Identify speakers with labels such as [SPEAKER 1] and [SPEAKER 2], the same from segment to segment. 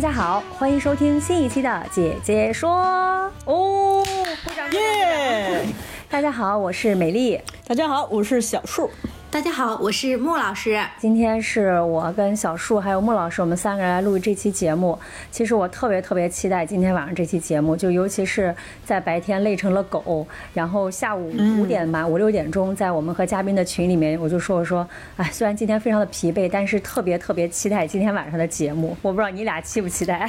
[SPEAKER 1] 大家好，欢迎收听新一期的《姐姐说》哦，鼓掌
[SPEAKER 2] 耶！
[SPEAKER 1] 大家好，我是美丽。
[SPEAKER 2] 大家好，我是小树。
[SPEAKER 3] 大家好，我是穆老师。
[SPEAKER 1] 今天是我跟小树还有穆老师，我们三个人来录这期节目。其实我特别特别期待今天晚上这期节目，就尤其是在白天累成了狗，然后下午五点吧，五六点钟，在我们和嘉宾的群里面，我就说我说，哎，虽然今天非常的疲惫，但是特别特别期待今天晚上的节目。我不知道你俩期不期待？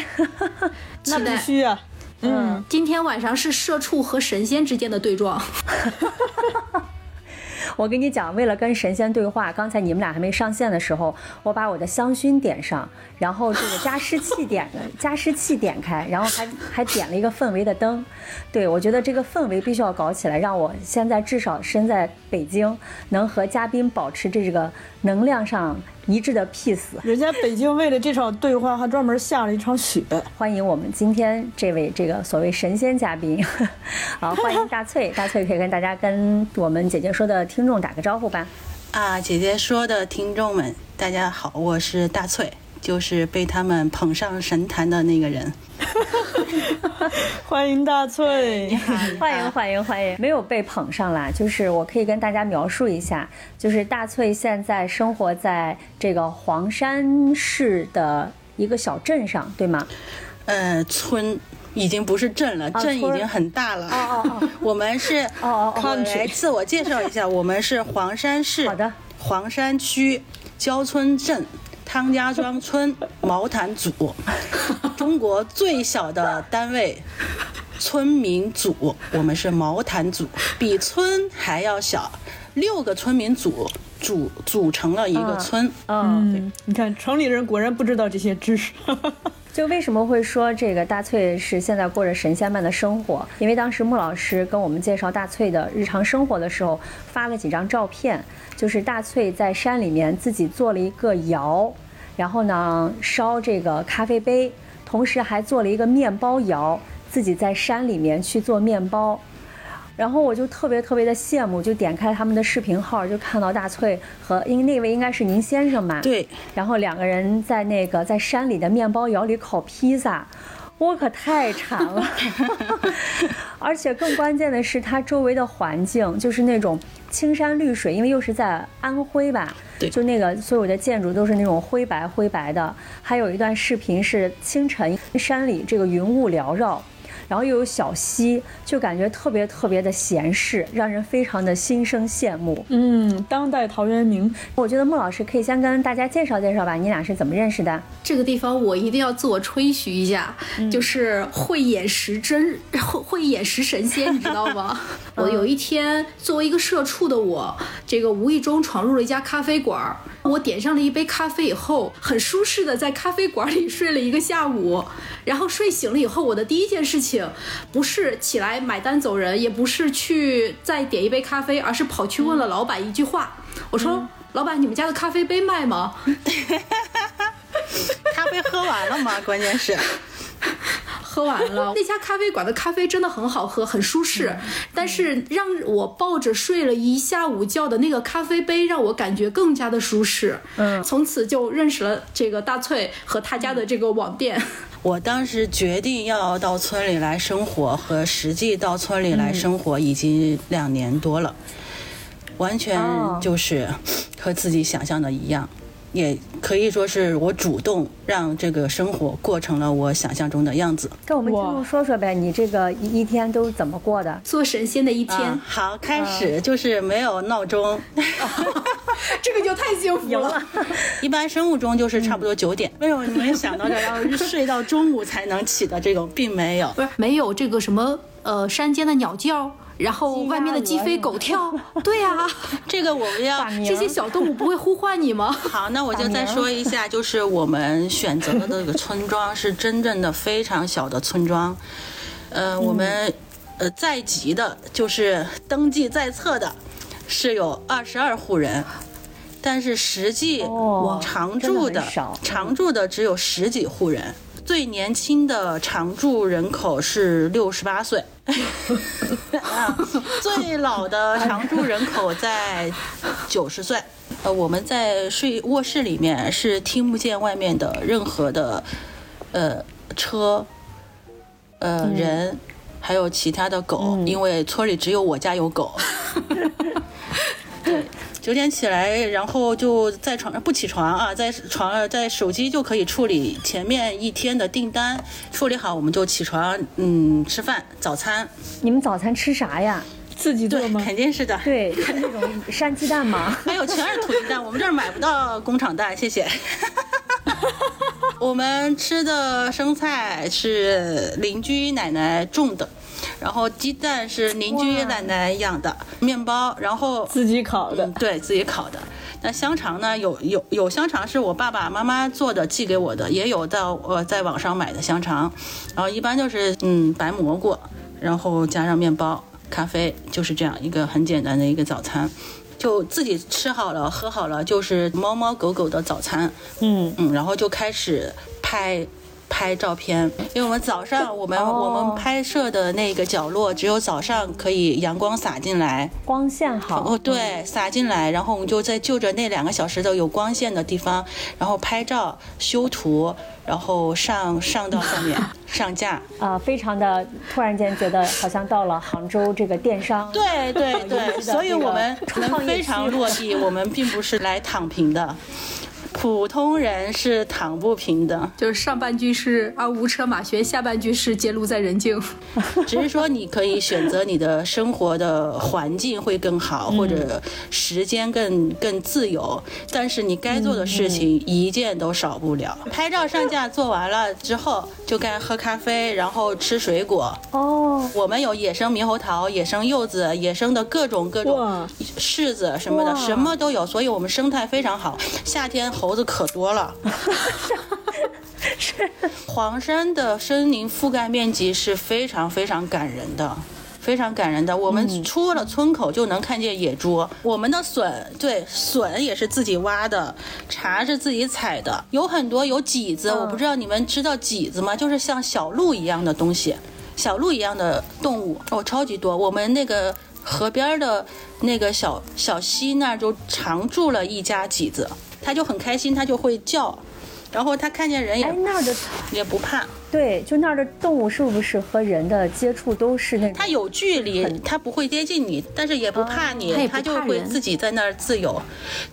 [SPEAKER 2] 那必须啊！
[SPEAKER 3] 嗯，今天晚上是社畜和神仙之间的对撞。
[SPEAKER 1] 我跟你讲，为了跟神仙对话，刚才你们俩还没上线的时候，我把我的香薰点上，然后这个加湿器点的 加湿器点开，然后还还点了一个氛围的灯。对我觉得这个氛围必须要搞起来，让我现在至少身在北京，能和嘉宾保持这个能量上一致的 peace。
[SPEAKER 2] 人家北京为了这场对话还专门下了一场雪。
[SPEAKER 1] 欢迎我们今天这位这个所谓神仙嘉宾，好，欢迎大翠，大翠可以跟大家跟我们姐姐说的听众打个招呼吧。
[SPEAKER 4] 啊，姐姐说的听众们，大家好，我是大翠，就是被他们捧上神坛的那个人。
[SPEAKER 2] 欢迎大翠，
[SPEAKER 1] 欢迎欢迎欢迎！没有被捧上来，就是我可以跟大家描述一下，就是大翠现在生活在这个黄山市的一个小镇上，对吗？
[SPEAKER 4] 呃，村已经不是镇了，镇已经很大了。
[SPEAKER 1] 哦哦哦，
[SPEAKER 4] 我们是
[SPEAKER 1] 哦哦，
[SPEAKER 4] 我来自我介绍一下，我们是黄山市
[SPEAKER 1] 好的
[SPEAKER 4] 黄山区焦村镇汤家庄村毛毯组，中国最小的单位。村民组，我们是毛毯组，比村还要小，六个村民组组组成了一个村。
[SPEAKER 1] 嗯，
[SPEAKER 2] 你看城里人果然不知道这些知识。
[SPEAKER 1] 就为什么会说这个大翠是现在过着神仙般的生活？因为当时穆老师跟我们介绍大翠的日常生活的时候，发了几张照片，就是大翠在山里面自己做了一个窑，然后呢烧这个咖啡杯，同时还做了一个面包窑。自己在山里面去做面包，然后我就特别特别的羡慕，就点开他们的视频号，就看到大翠和因为那位应该是您先生吧？
[SPEAKER 4] 对。
[SPEAKER 1] 然后两个人在那个在山里的面包窑里烤披萨，我可太馋了。而且更关键的是，它周围的环境就是那种青山绿水，因为又是在安徽吧？
[SPEAKER 4] 对。
[SPEAKER 1] 就那个所有的建筑都是那种灰白灰白的。还有一段视频是清晨山里这个云雾缭绕。然后又有小溪，就感觉特别特别的闲适，让人非常的心生羡慕。
[SPEAKER 2] 嗯，当代陶渊明，
[SPEAKER 1] 我觉得穆老师可以先跟大家介绍介绍吧，你俩是怎么认识的？
[SPEAKER 3] 这个地方我一定要自我吹嘘一下，就是慧眼识真，慧 慧眼识神仙，你知道吗？我有一天作为一个社畜的我，这个无意中闯入了一家咖啡馆，我点上了一杯咖啡以后，很舒适的在咖啡馆里睡了一个下午，然后睡醒了以后，我的第一件事情。不是起来买单走人，也不是去再点一杯咖啡，而是跑去问了老板一句话。我说：“老板，你们家的咖啡杯卖吗？”
[SPEAKER 4] 咖啡喝完了吗？关键是
[SPEAKER 3] 喝完了。那家咖啡馆的咖啡真的很好喝，很舒适。但是让我抱着睡了一下午觉的那个咖啡杯，让我感觉更加的舒适。
[SPEAKER 1] 嗯，
[SPEAKER 3] 从此就认识了这个大翠和他家的这个网店。
[SPEAKER 4] 我当时决定要到村里来生活，和实际到村里来生活已经两年多了，完全就是和自己想象的一样。也可以说是我主动让这个生活过成了我想象中的样子。
[SPEAKER 1] 跟我们听众说说呗，你这个一一天都怎么过的？
[SPEAKER 3] 做神仙的一天。
[SPEAKER 4] 啊、好，开始就是没有闹钟，
[SPEAKER 3] 这个就太幸福了。
[SPEAKER 4] 一般生物钟就是差不多九点。没有你们想到的要睡到中午才能起的这种，并没有。
[SPEAKER 3] 不是没有这个什么呃山间的鸟叫。然后外面的鸡飞狗跳，对呀、
[SPEAKER 4] 这个我们要
[SPEAKER 3] 这些小动物不会呼唤你吗？
[SPEAKER 4] 好，那我就再说一下，就是我们选择的这个村庄是真正的非常小的村庄，呃，我们呃在籍的，就是登记在册的，是有二十二户人。但是实际
[SPEAKER 1] 哦
[SPEAKER 4] 常住的常住的只有十几户人，最年轻的常住人口是六十八岁，啊，最老的常住人口在九十岁。呃，我们在睡卧室里面是听不见外面的任何的呃车、呃、人，还有其他的狗，因为村里只有我家有狗。对，九点起来，然后就在床上不起床啊，在床上在手机就可以处理前面一天的订单，处理好我们就起床，嗯，吃饭早餐。
[SPEAKER 1] 你们早餐吃啥呀？
[SPEAKER 2] 自己做吗？
[SPEAKER 4] 肯定是的。
[SPEAKER 1] 对，是那种山鸡蛋吗？
[SPEAKER 4] 没有全是土鸡蛋，我们这儿买不到工厂蛋，谢谢。我们吃的生菜是邻居奶奶种的，然后鸡蛋是邻居奶奶养的，面包，然后
[SPEAKER 2] 自己烤的
[SPEAKER 4] 嗯，对自己烤的。那香肠呢？有有有香肠是我爸爸妈妈做的，寄给我的，也有到我在网上买的香肠。然后一般就是嗯白蘑菇，然后加上面包、咖啡，就是这样一个很简单的一个早餐。就自己吃好了、喝好了，就是猫猫狗狗的早餐。
[SPEAKER 2] 嗯，
[SPEAKER 4] 嗯，然后就开始拍拍照片，因为我们早上我们、
[SPEAKER 1] 哦
[SPEAKER 4] 我们拍摄的那个角落只有早上可以阳光洒进来，
[SPEAKER 1] 光线好。
[SPEAKER 4] 哦，对，洒进来，然后我们就在就着那两个小时的有光线的地方，然后拍照、修图，然后上上到上面 上架。
[SPEAKER 1] 啊、非常的突然间觉得好像到了杭州这个电商。
[SPEAKER 4] 对对对，所以我们我
[SPEAKER 1] 创
[SPEAKER 4] 非常落地，我们并不是来躺平的，普通人是躺不平的。
[SPEAKER 3] 就是上半句是啊无车马喧，下半句是揭露在人境。
[SPEAKER 4] 只是说你可以选择你的生活的环境会更好，或者时间更更自由，但是你该做的事情一件都少不了。拍照上架做完了之后，就该喝咖啡，然后吃水果。
[SPEAKER 1] 哦，
[SPEAKER 4] 我们有野生猕猴桃、野生柚子、野生的各种各种
[SPEAKER 2] 哇
[SPEAKER 4] 柿子什么的，什么都有，所以我们生态非常好。夏天猴子可多了。是 黄山的森林覆盖面积是非常非常感人的。非常感人的，我们出了村口就能看见野猪。我们的笋，对，笋也是自己挖的，茶是自己采的，有很多有麂子，我不知道你们知道麂子吗？就是像小鹿一样的东西，小鹿一样的动物，哦，超级多。我们那个河边的那个小小溪那儿就常住了一家麂子，它就很开心，它就会叫，然后它看见人
[SPEAKER 1] 哎，
[SPEAKER 4] 也也不怕。
[SPEAKER 1] 对，就那儿的动物是不是和人的接触都是那种？
[SPEAKER 4] 它有距离，它不会接近你，但是也不怕你，
[SPEAKER 3] 它
[SPEAKER 4] 就会自己在那儿自由。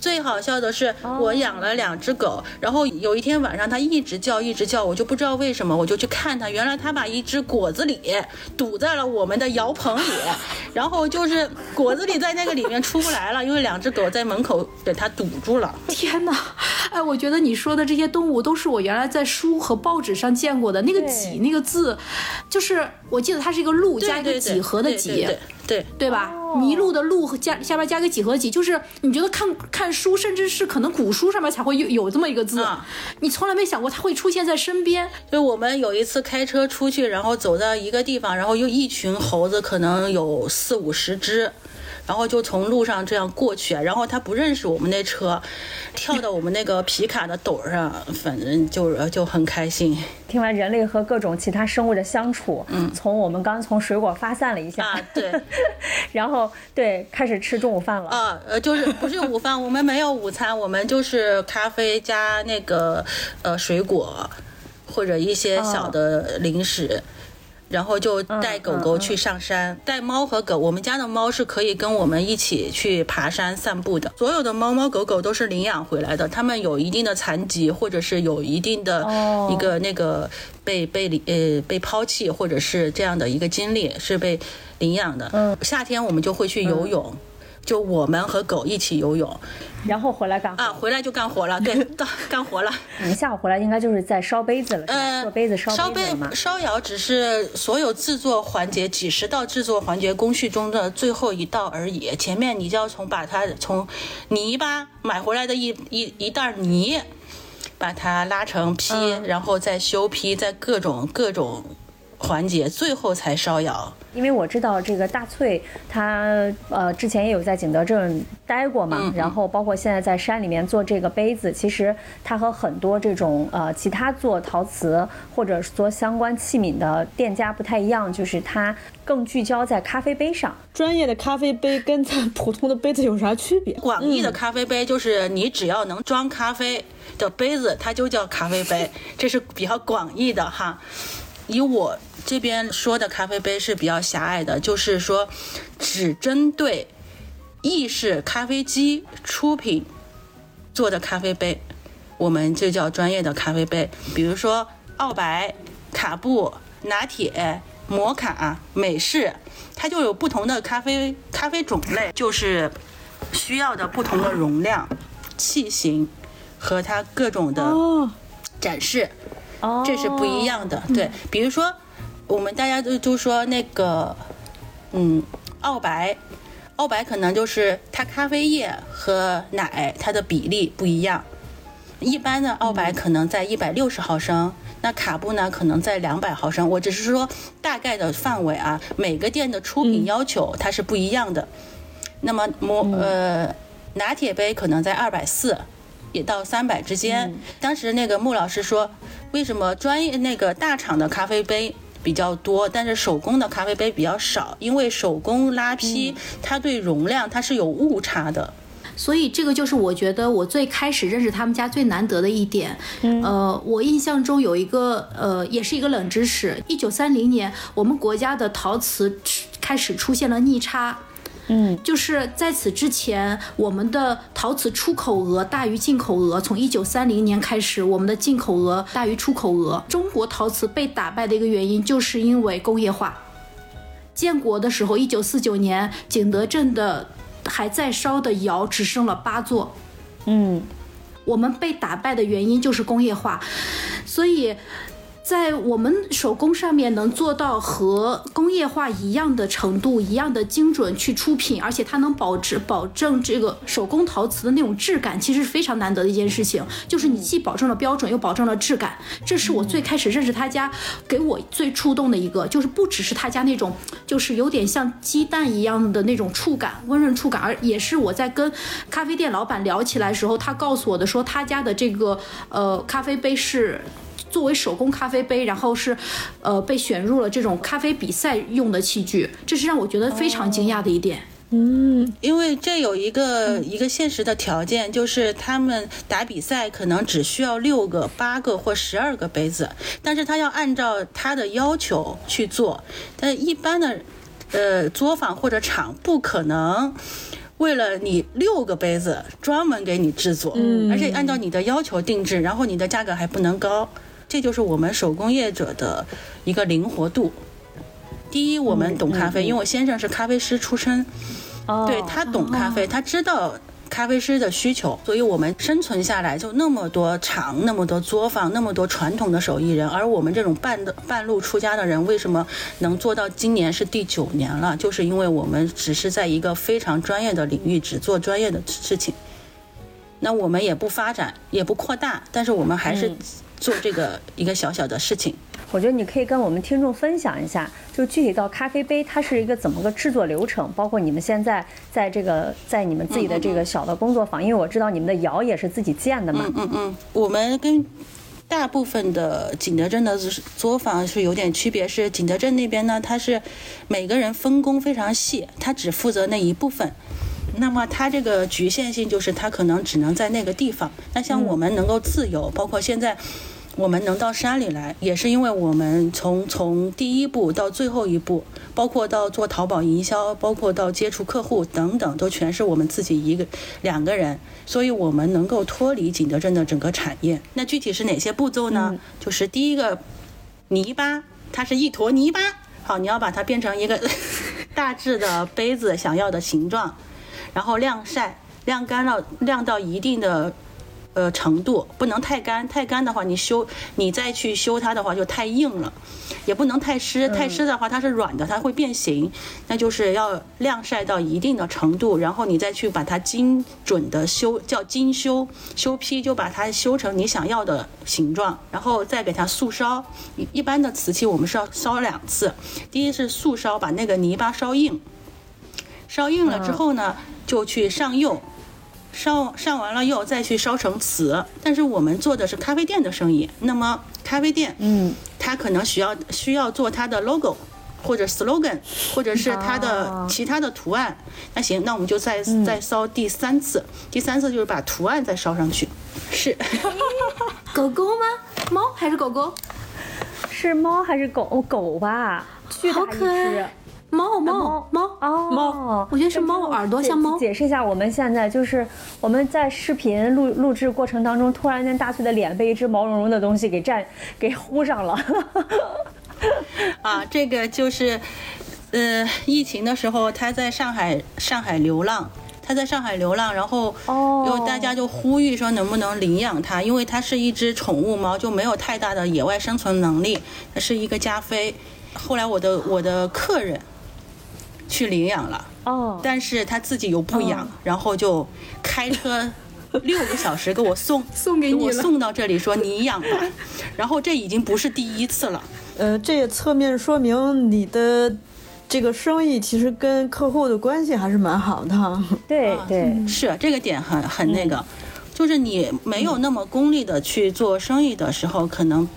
[SPEAKER 4] 最好笑的是，我养了两只狗，然后有一天晚上它一直叫，一直叫，我就不知道为什么，我就去看它，原来它把一只果子狸堵在了我们的窑棚里，然后就是果子狸在那个里面出不来了，因为两只狗在门口给它堵住了。
[SPEAKER 3] 天哪！哎，我觉得你说的这些动物都是我原来在书和报纸上见过的。那个几那个字，就是我记得它是一个鹿加一个几何的几，
[SPEAKER 4] 对对
[SPEAKER 3] 吧？麋鹿的鹿和加下边加个几何几，就是你觉得看看书，甚至是可能古书上面才会有有这么一个字，
[SPEAKER 4] 啊
[SPEAKER 3] 你从来没想过它会出现在身边。
[SPEAKER 4] 就我们有一次开车出去，然后走到一个地方，然后又一群猴子，可能有四五十只，然后就从路上这样过去，然后他不认识我们那车，跳到我们那个皮卡的斗上，反正就就很开心
[SPEAKER 1] 听完人类和各种其他生物的相处，嗯，从我们刚从水果发散了一下，
[SPEAKER 4] 啊，对。
[SPEAKER 1] 然后对开始吃中午饭了。
[SPEAKER 4] 啊，呃，就是不是午饭，我们没有午餐，我们就是咖啡加那个呃水果，或者一些小的零食。然后就带狗狗去上山，带猫和狗。我们家的猫是可以跟我们一起去爬山散步的。所有的猫猫狗狗都是领养回来的，它们有一定的残疾，或者是有一定的
[SPEAKER 1] 哦
[SPEAKER 4] 一个那个被被领呃被抛弃，或者是这样的一个经历，是被领养的。
[SPEAKER 1] 嗯
[SPEAKER 4] 夏天我们就会去游泳。就我们和狗一起游泳
[SPEAKER 1] 然后回来干活
[SPEAKER 4] 啊，回来就干活了，对，到干活了。
[SPEAKER 1] 你们下午回来应该就是在烧杯子了，做杯子烧
[SPEAKER 4] 烧杯
[SPEAKER 1] 杯子了吗？
[SPEAKER 4] 烧窑只是所有制作环节几十道制作环节工序中的最后一道而已。前面你就要从把它从泥巴买回来的一一一袋泥，把它拉成坯，
[SPEAKER 1] 嗯
[SPEAKER 4] 然后再修坯，再各种各种环节，最后才烧窑。
[SPEAKER 1] 因为我知道这个大翠，他呃之前也有在景德镇待过嘛，然后包括现在在山里面做这个杯子，其实它和很多这种呃其他做陶瓷或者是做相关器皿的店家不太一样，就是它更聚焦在咖啡杯上。
[SPEAKER 2] 专业的咖啡杯跟咱普通的杯子有啥区别？
[SPEAKER 4] 广义的咖啡杯就是你只要能装咖啡的杯子，它就叫咖啡杯，这是比较广义的哈。以我这边说的咖啡杯是比较狭隘的，就是说只针对意式咖啡机出品做的咖啡杯，我们就叫专业的咖啡杯。比如说澳白、卡布、拿铁、摩卡、美式，它就有不同的咖啡咖啡种类，就是需要的不同的容量、器型和它各种的
[SPEAKER 2] 哦，
[SPEAKER 4] 展示。
[SPEAKER 1] 哦，
[SPEAKER 4] 这是不一样的。对，比如说我们大家都都说那个，嗯，澳白，澳白可能就是它咖啡液和奶它的比例不一样。一般的澳白可能在一百六十毫升，那卡布呢可能在两百毫升。我只是说大概的范围啊，每个店的出品要求它是不一样的。那么摩呃拿铁杯可能在二百四，也到三百之间。当时那个穆老师说，为什么专业那个大厂的咖啡杯比较多，但是手工的咖啡杯比较少？因为手工拉坯，它对容量它是有误差的。
[SPEAKER 3] 所以这个就是我觉得我最开始认识他们家最难得的一点。呃，我印象中有一个呃，也是一个冷知识。一九三零年，我们国家的陶瓷开始出现了逆差。
[SPEAKER 1] 嗯，
[SPEAKER 3] 就是在此之前，我们的陶瓷出口额大于进口额。从一九三零年开始，我们的进口额大于出口额。中国陶瓷被打败的一个原因，就是因为工业化。建国的时候，一九四九年，景德镇的还在烧的窑只剩了八座。
[SPEAKER 1] 嗯，
[SPEAKER 3] 我们被打败的原因就是工业化，所以。在我们手工上面能做到和工业化一样的程度、一样的精准去出品，而且它能保持保证这个手工陶瓷的那种质感，其实是非常难得的一件事情。就是你既保证了标准，又保证了质感，这是我最开始认识他家，给我最触动的一个，就是不只是他家那种，就是有点像鸡蛋一样的那种触感，温润触感，而也是我在跟咖啡店老板聊起来的时候，他告诉我的说，他家的这个呃咖啡杯是。作为手工咖啡杯，然后是，呃，被选入了这种咖啡比赛用的器具，这是让我觉得非常惊讶的一点。
[SPEAKER 2] 嗯，
[SPEAKER 4] 因为这有一个、一个现实的条件，就是他们打比赛可能只需要六个、八个或十二个杯子，但是他要按照他的要求去做，但一般的，呃，作坊或者厂不可能。为了你六个杯子专门给你制作，
[SPEAKER 2] 嗯
[SPEAKER 4] 而且按照你的要求定制，然后你的价格还不能高，这就是我们手工业者的一个灵活度。第一，我们懂咖啡，因为我先生是咖啡师出身，
[SPEAKER 1] 哦，
[SPEAKER 4] 对他懂咖啡，他知道咖啡师的需求，所以我们生存下来就那么多厂、那么多作坊、那么多传统的手艺人，而我们这种半的半路出家的人，为什么能做到今年是第九年了？就是因为我们只是在一个非常专业的领域，只做专业的事情。那我们也不发展，也不扩大，但是我们还是做这个一个小小的事情。
[SPEAKER 1] 我觉得你可以跟我们听众分享一下，就具体到咖啡杯它是一个怎么个制作流程，包括你们现在在这个在你们自己的这个小的工作坊，因为我知道你们的窑也是自己建的嘛。
[SPEAKER 4] 嗯嗯，我们跟大部分的景德镇的作坊是有点区别，是景德镇那边呢，它是每个人分工非常细，他只负责那一部分。那么它这个局限性就是它可能只能在那个地方。那像我们能够自由，包括现在我们能到山里来，也是因为我们从从第一步到最后一步，包括到做淘宝营销，包括到接触客户等等，都全是我们自己一个两个人，所以我们能够脱离景德镇的整个产业。那具体是哪些步骤呢？就是第一个泥巴，它是一坨泥巴，好，你要把它变成一个 大致的杯子想要的形状。然后晾晒，晾干了，晾到一定的。呃，程度不能太干，太干的话，你修你再去修它的话就太硬了，也不能太湿，太湿的话它是软的，它会变形。那就是要晾晒到一定的程度，然后你再去把它精准的修，叫精修修坯，就把它修成你想要的形状，然后再给它速烧。一一般的瓷器我们是要烧两次，第一是速烧，把那个泥巴烧硬，烧硬了之后呢，就去上釉。烧上完了釉再去烧成瓷，但是我们做的是咖啡店的生意，那么咖啡店，
[SPEAKER 1] 嗯，
[SPEAKER 4] 它可能需要需要做它的 logo 或者 slogan，或者是它的其他的图案。那行，那我们就再再烧第三次，第三次就是把图案再烧上去。是
[SPEAKER 3] 狗狗吗？猫还是狗狗？
[SPEAKER 1] 是猫还是狗？哦狗吧，巨大一
[SPEAKER 3] 好可爱
[SPEAKER 1] 只。
[SPEAKER 3] 猫猫猫
[SPEAKER 1] 哦，
[SPEAKER 2] 猫
[SPEAKER 3] 我觉得是猫耳朵像猫
[SPEAKER 1] 解解释一下，我们现在就是我们在视频录录制过程当中，突然间大翠的脸被一只毛茸茸的东西给占给糊上了。
[SPEAKER 4] 啊，这个就是，呃，疫情的时候他在上海上海流浪。它在上海流浪，然后
[SPEAKER 1] 哦
[SPEAKER 4] 有大家就呼吁说能不能领养它，因为它是一只宠物猫，就没有太大的野外生存能力，它是一个加菲。后来我的我的客人去领养了，
[SPEAKER 1] 哦，
[SPEAKER 4] 但是他自己又不养，然后就开车六个小时给我送
[SPEAKER 3] 送给你了。
[SPEAKER 4] 我送到这里说你养吧，然后这已经不是第一次了。
[SPEAKER 2] 呃，这也侧面说明你的这个生意其实跟客户的关系还是蛮好的哈。
[SPEAKER 1] 对对，
[SPEAKER 4] 是这个点很很那个，就是你没有那么功利的去做生意的时候，可能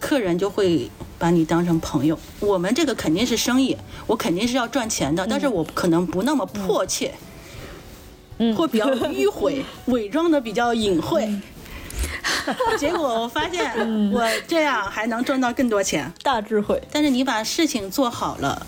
[SPEAKER 4] 客人就会把你当成朋友。我们这个肯定是生意，我肯定是要赚钱的，但是我可能不那么迫切，
[SPEAKER 1] 嗯。
[SPEAKER 4] 会比较迂回，伪装的比较隐晦。结果我发现我这样还能赚到更多钱，
[SPEAKER 2] 大智慧，
[SPEAKER 4] 但是你把事情做好了，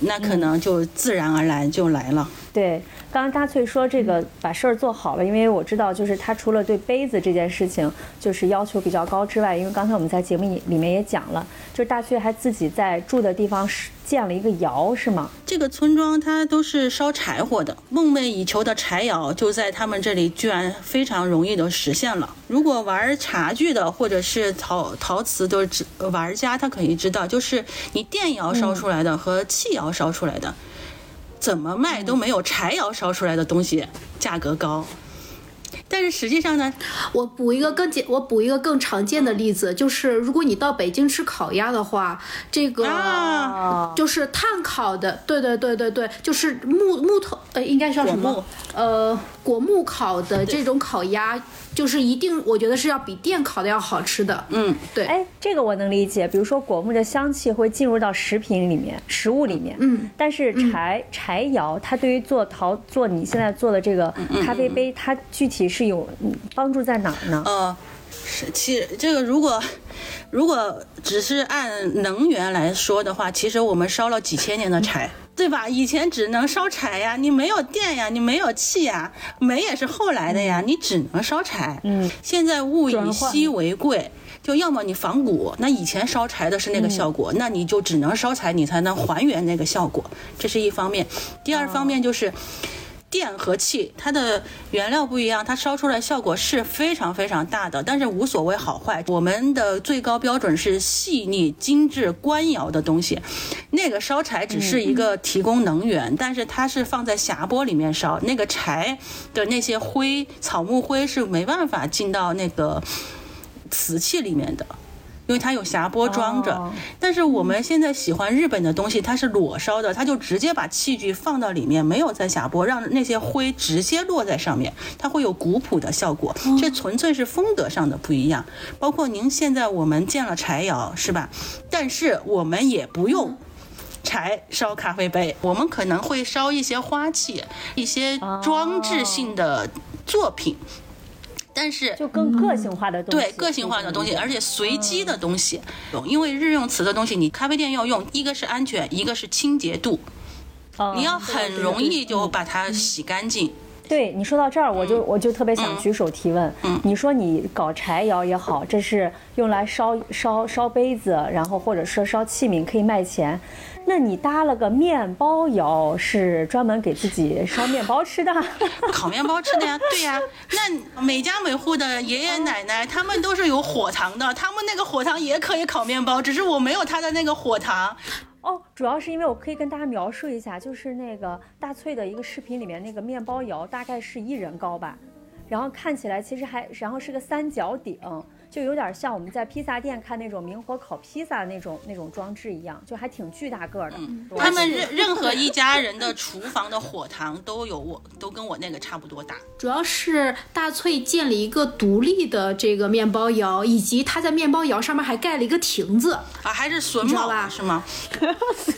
[SPEAKER 4] 那可能就自然而然就来了。
[SPEAKER 1] 对，刚刚大翠说这个把事儿做好了，因为我知道，就是他除了对杯子这件事情就是要求比较高之外，因为刚才我们在节目里面也讲了，就是大翠还自己在住的地方建了一个窑，是吗？
[SPEAKER 4] 这个村庄它都是烧柴火的，梦寐以求的柴窑就在他们这里居然非常容易的实现了。如果玩茶具的或者是陶陶瓷的知玩家，他可以知道，就是你电窑烧出来的和气窑烧出来的，怎么卖都没有柴窑烧出来的东西价格高。但是实际上呢，
[SPEAKER 3] 我补一个更简，我补一个更常见的例子，就是如果你到北京吃烤鸭的话，这个、
[SPEAKER 4] 啊
[SPEAKER 3] 就是炭烤的，对对对对对，就是木木头，呃，应该叫什么？呃，果木烤的这种烤鸭，就是一定，我觉得是要比电烤的要好吃的。
[SPEAKER 4] 嗯，
[SPEAKER 3] 对，
[SPEAKER 1] 哎，这个我能理解。比如说果木的香气会进入到食品里面、食物里面，
[SPEAKER 3] 嗯，
[SPEAKER 1] 但是柴、柴窑它对于做陶做你现在做的这个咖啡杯，它具体是有嗯帮助在哪儿呢？
[SPEAKER 4] 呃，是，其实这个如果如果只是按能源来说的话，其实我们烧了几千年的柴。对吧？以前只能烧柴呀，你没有电呀，你没有气呀，煤也是后来的呀，你只能烧柴。
[SPEAKER 1] 嗯，
[SPEAKER 4] 现在物以稀为贵，就要么你仿古，那以前烧柴的是那个效果，那你就只能烧柴，你才能还原那个效果，这是一方面。第二方面就是。电和气，它的原料不一样，它烧出来效果是非常非常大的，但是无所谓好坏。我们的最高标准是细腻、精致、官窑的东西。那个烧柴只是一个提供能源，但是它是放在匣钵里面烧，那个柴的那些灰、草木灰是没办法进到那个瓷器里面的。因为它有匣钵装着，
[SPEAKER 1] 哦
[SPEAKER 4] 但是我们现在喜欢日本的东西，它是裸烧的，它就直接把器具放到里面，没有在匣钵，让那些灰直接落在上面，它会有古朴的效果。这纯粹是风格上的不一样。包括您现在我们建了柴窑，是吧？但是我们也不用。柴烧咖啡杯，我们可能会烧一些花器，一些装置性的作品，但是
[SPEAKER 1] 就更个性化的东西，
[SPEAKER 4] 对个性化的东西，而且随机的东西，因为日用瓷的东西，你咖啡店要用，一个是安全，一个是清洁度，
[SPEAKER 1] 哦
[SPEAKER 4] 你要很容易就把它洗干净。
[SPEAKER 1] 对你说到这儿，我就我就特别想举手提问。
[SPEAKER 4] 嗯
[SPEAKER 1] 你说你搞柴窑也好，这是用来烧烧烧杯子，然后或者说烧器皿可以卖钱。那你搭了个面包窑，是专门给自己烧面包吃的？
[SPEAKER 4] 烤面包吃的呀，对呀。那每家每户的爷爷奶奶，他们都是有火塘的，他们那个火塘也可以烤面包，只是我没有他的那个火塘。
[SPEAKER 1] 哦，主要是因为我可以跟大家描述一下，就是那个大翠的一个视频里面那个面包窑，大概是一人高吧，然后看起来其实还，然后是个三角顶，就有点像我们在披萨店看那种明火烤披萨那种那种装置一样，就还挺巨大个儿的。我
[SPEAKER 4] 他们任任何一家人的厨房的火塘都有我，都跟我那个差不多大。
[SPEAKER 3] 主要是大翠建了一个独立的这个面包窑，以及他在面包窑上面还盖了一个亭子。
[SPEAKER 4] 啊，还是榫卯
[SPEAKER 3] 吧
[SPEAKER 4] 是吗？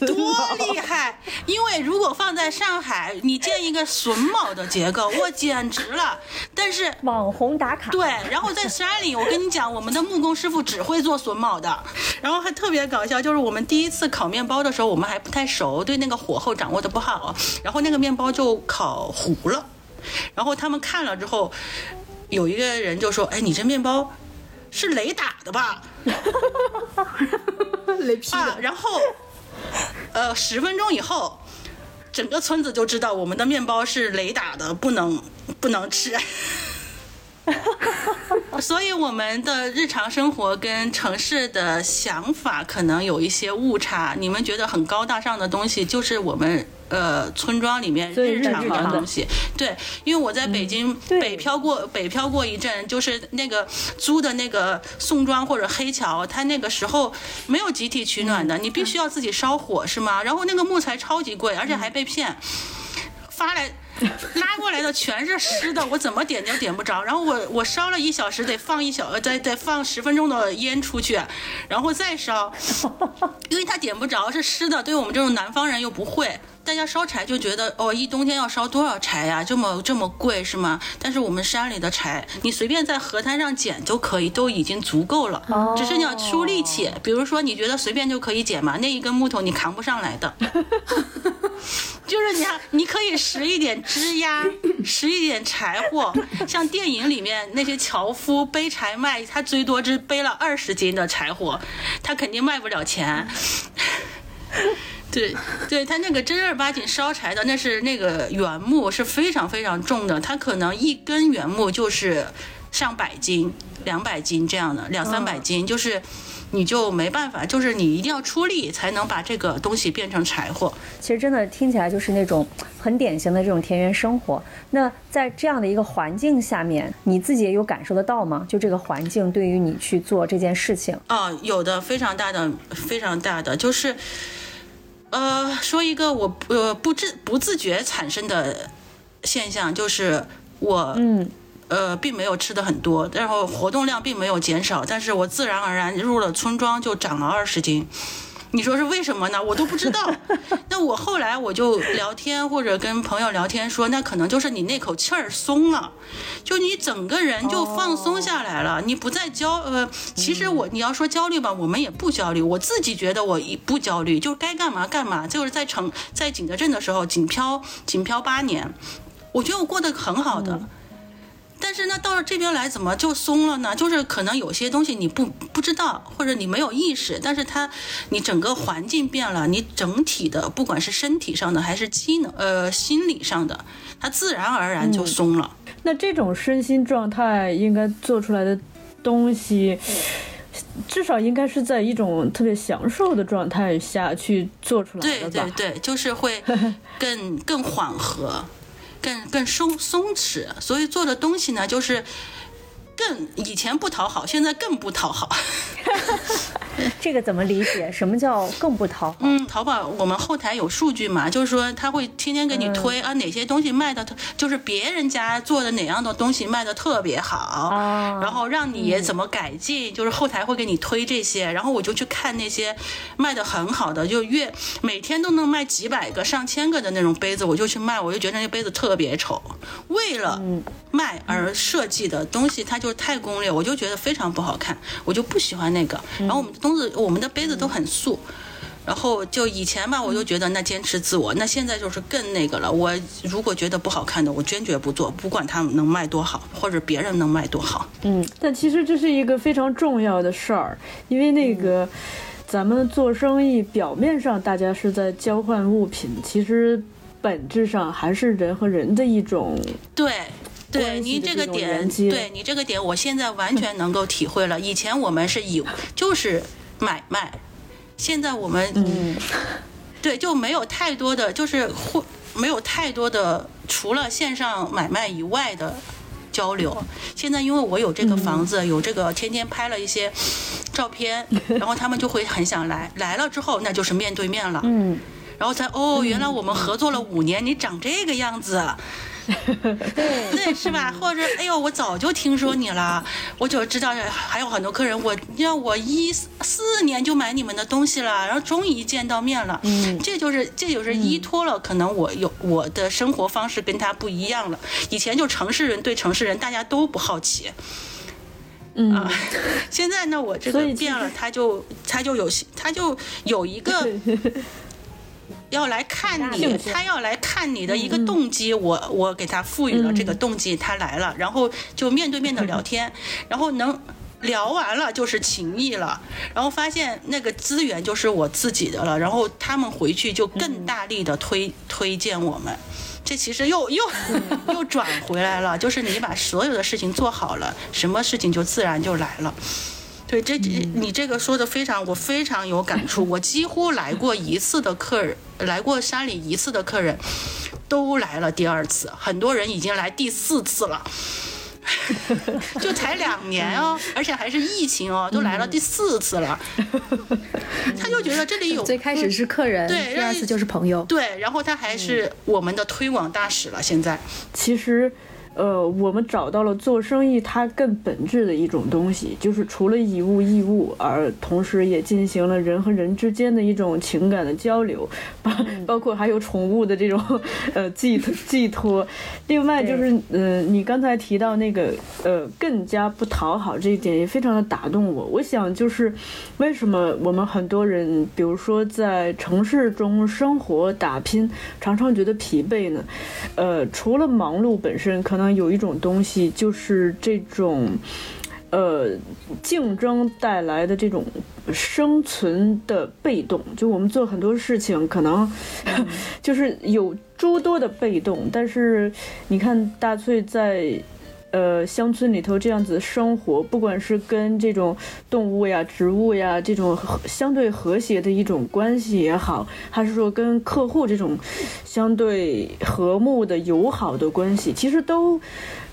[SPEAKER 4] 多厉害！因为如果放在上海，你建一个榫卯的结构，我简直了。但是
[SPEAKER 1] 网红打卡，
[SPEAKER 4] 对，然后在山里，我跟你讲，我们的木工师傅只会做榫卯的，然后还特别搞笑，就是我们第一次烤面包的时候，我们还不太熟，对那个火候掌握的不好，然后那个面包就烤糊了，然后他们看了之后，有一个人就说：“哎，你这面包是雷打的吧？”
[SPEAKER 3] 雷劈
[SPEAKER 4] 啊，然后，呃，十分钟以后，整个村子就知道我们的面包是雷打的，不能不能吃。所以我们的日常生活跟城市的想法可能有一些误差。你们觉得很高大上的东西，就是我们呃村庄里面日常
[SPEAKER 1] 的
[SPEAKER 4] 的东西。对，因为我在北京、
[SPEAKER 1] 对
[SPEAKER 4] 北漂过，北漂过一阵，就是那个租的那个宋庄或者黑桥，它那个时候没有集体取暖的，你必须要自己烧火是吗？然后那个木材超级贵，而且还被骗，发来。拉过来的全是湿的，我怎么点都点不着。然后我我烧了一小时，得放一小呃，得得放十分钟的烟出去，然后再烧，因为它点不着是湿的。对于我们这种南方人又不会，大家烧柴就觉得哦，一冬天要烧多少柴呀？这么这么贵是吗？但是我们山里的柴，你随便在河滩上捡就可以，都已经足够了，只是你要出力气。比如说你觉得随便就可以捡嘛，那一根木头你扛不上来的。就是你看，你可以拾一点枝丫，拾一点柴火，像电影里面那些樵夫背柴卖，他最多只背了二十斤的柴火，他肯定卖不了钱。对，对他那个正儿八经烧柴的，那是那个原木是非常非常重的，他可能一根原木就是上百斤、两百斤这样的，两三百斤，就是你就没办法，就是你一定要出力才能把这个东西变成柴火。
[SPEAKER 1] 其实真的听起来就是那种很典型的这种田园生活。那在这样的一个环境下面，你自己也有感受得到吗？就这个环境对于你去做这件事情，
[SPEAKER 4] 哦，有的非常大的，非常大的，就是，呃，说一个我呃不自不自觉产生的现象，就是我
[SPEAKER 1] 嗯，
[SPEAKER 4] 呃并没有吃的很多，然后活动量并没有减少，但是我自然而然入了村庄就长了二十斤。你说是为什么呢？我都不知道。那我后来我就聊天或者跟朋友聊天说，那可能就是你那口气儿松了，就你整个人就放松下来了，你不再焦呃。其实我你要说焦虑吧，我们也不焦虑，我自己觉得我也不焦虑，就该干嘛干嘛。就是在城在景德镇的时候，景漂景漂八年，我觉得我过得很好的。但是呢，到了这边来怎么就松了呢？就是可能有些东西你不不知道，或者你没有意识，但是它你整个环境变了，你整体的不管是身体上的还是机能呃心理上的，它自然而然就松了。
[SPEAKER 2] 那这种身心状态应该做出来的东西，至少应该是在一种特别享受的状态下去做出来
[SPEAKER 4] 对
[SPEAKER 2] 的吧？
[SPEAKER 4] 对对，就是会更更缓和，更更松松弛，所以做的东西呢，就是更以前不讨好，现在更不讨好。
[SPEAKER 1] 这个怎么理解？什么叫更不讨好？
[SPEAKER 4] 嗯，淘宝我们后台有数据嘛，就是说他会天天给你推、啊哪些东西卖的特，就是别人家做的哪样的东西卖的特别好，
[SPEAKER 1] 啊
[SPEAKER 4] 然后让你怎么改进，就是后台会给你推这些，然后我就去看那些卖的很好的，就越每天都能卖几百个、上千个的那种杯子，我就去卖，我就觉得那杯子特别丑，为了卖而设计的东西，它就太功利，我就觉得非常不好看，我就不喜欢那个。然后我们的东西，我们的杯子都很素。然后就以前吧，我就觉得那坚持自我，那现在就是更那个了。我如果觉得不好看的，我坚决不做，不管它能卖多好，或者别人能卖多好。
[SPEAKER 2] 嗯，但其实这是一个非常重要的事儿，因为那个咱们做生意，表面上大家是在交换物品，其实本质上还是人和人的一种
[SPEAKER 4] 对。对你
[SPEAKER 2] 这
[SPEAKER 4] 个点，对你这个点，我现在完全能够体会了。以前我们是以就是买卖，现在我们
[SPEAKER 2] 嗯
[SPEAKER 4] 对就没有太多的，就是会没有太多的除了线上买卖以外的交流。现在因为我有这个房子，有这个天天拍了一些照片，然后他们就会很想来，来了之后那就是面对面了。
[SPEAKER 1] 嗯，
[SPEAKER 4] 然后才哦，原来我们合作了五年，你长这个样子，对，是吧？或者哎呦，我早就听说你了，我就知道还有很多客人，我让我一四年就买你们的东西了，然后终于见到面了，嗯，这就是这就是依托了，可能我有我的生活方式跟他不一样了，以前就城市人对城市人大家都不好奇，
[SPEAKER 2] 嗯。
[SPEAKER 4] 啊，现在呢，我这个变了，他就他就有他就有一个 要来看你他要来看你的一个动机，我我给他赋予了这个动机，他来了，然后就面对面的聊天，然后能。聊完了就是情谊了，然后发现那个资源就是我自己的了，然后他们回去就更大力的推、推荐我们，这其实又又又转回来了，就是你把所有的事情做好了，什么事情就自然就来了。对，这这你这个说的非常，我非常有感触。我几乎来过一次的客人，来过山里一次的客人，都来了第二次，很多人已经来第四次了。就才两年哦，而且还是疫情哦，都来了第四次了。他就觉得这里有
[SPEAKER 3] 最开始是客人，
[SPEAKER 4] 对
[SPEAKER 3] 第二次就是朋友。
[SPEAKER 4] 对，然后他还是我们的推广大使了。现在，
[SPEAKER 2] 其实，呃，我们找到了做生意它更本质的一种东西，就是除了以物易物，而同时也进行了人和人之间的一种情感的交流，包包括还有宠物的这种呃寄托寄托。另 外就是，呃，你刚才提到那个呃更加不讨好这一点，也非常的打动我。我想就是为什么我们很多人，比如说在城市中生活打拼，常常觉得疲惫呢？呃，除了忙碌本身，可能有一种东西就是这种。呃，竞争带来的这种生存的被动，就我们做很多事情，可能 就是有诸多的被动。但是你看大翠在呃乡村里头这样子生活，不管是跟这种动物呀、植物呀这种相对和谐的一种关系也好，还是说跟客户这种相对和睦的友好的关系，其实都。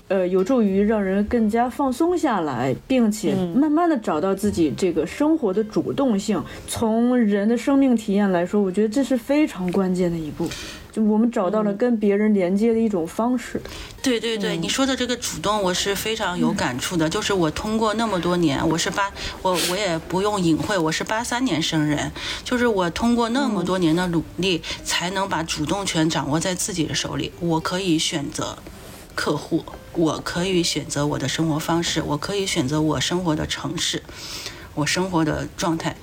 [SPEAKER 2] 呃，有助于让人更加放松下来，并且慢慢的找到自己这个生活的主动性。从人的生命体验来说，我觉得这是非常关键的一步。就我们找到了跟别人连接的一种方式。
[SPEAKER 4] 对对对，你说的这个主动，我是非常有感触的。就是我通过那么多年，我是八，我我也不用隐晦，我是八三年生人。就是我通过那么多年的努力，才能把主动权掌握在自己的手里。我可以选择客户，我可以选择我的生活方式，我可以选择我生活的城市，我生活的状态。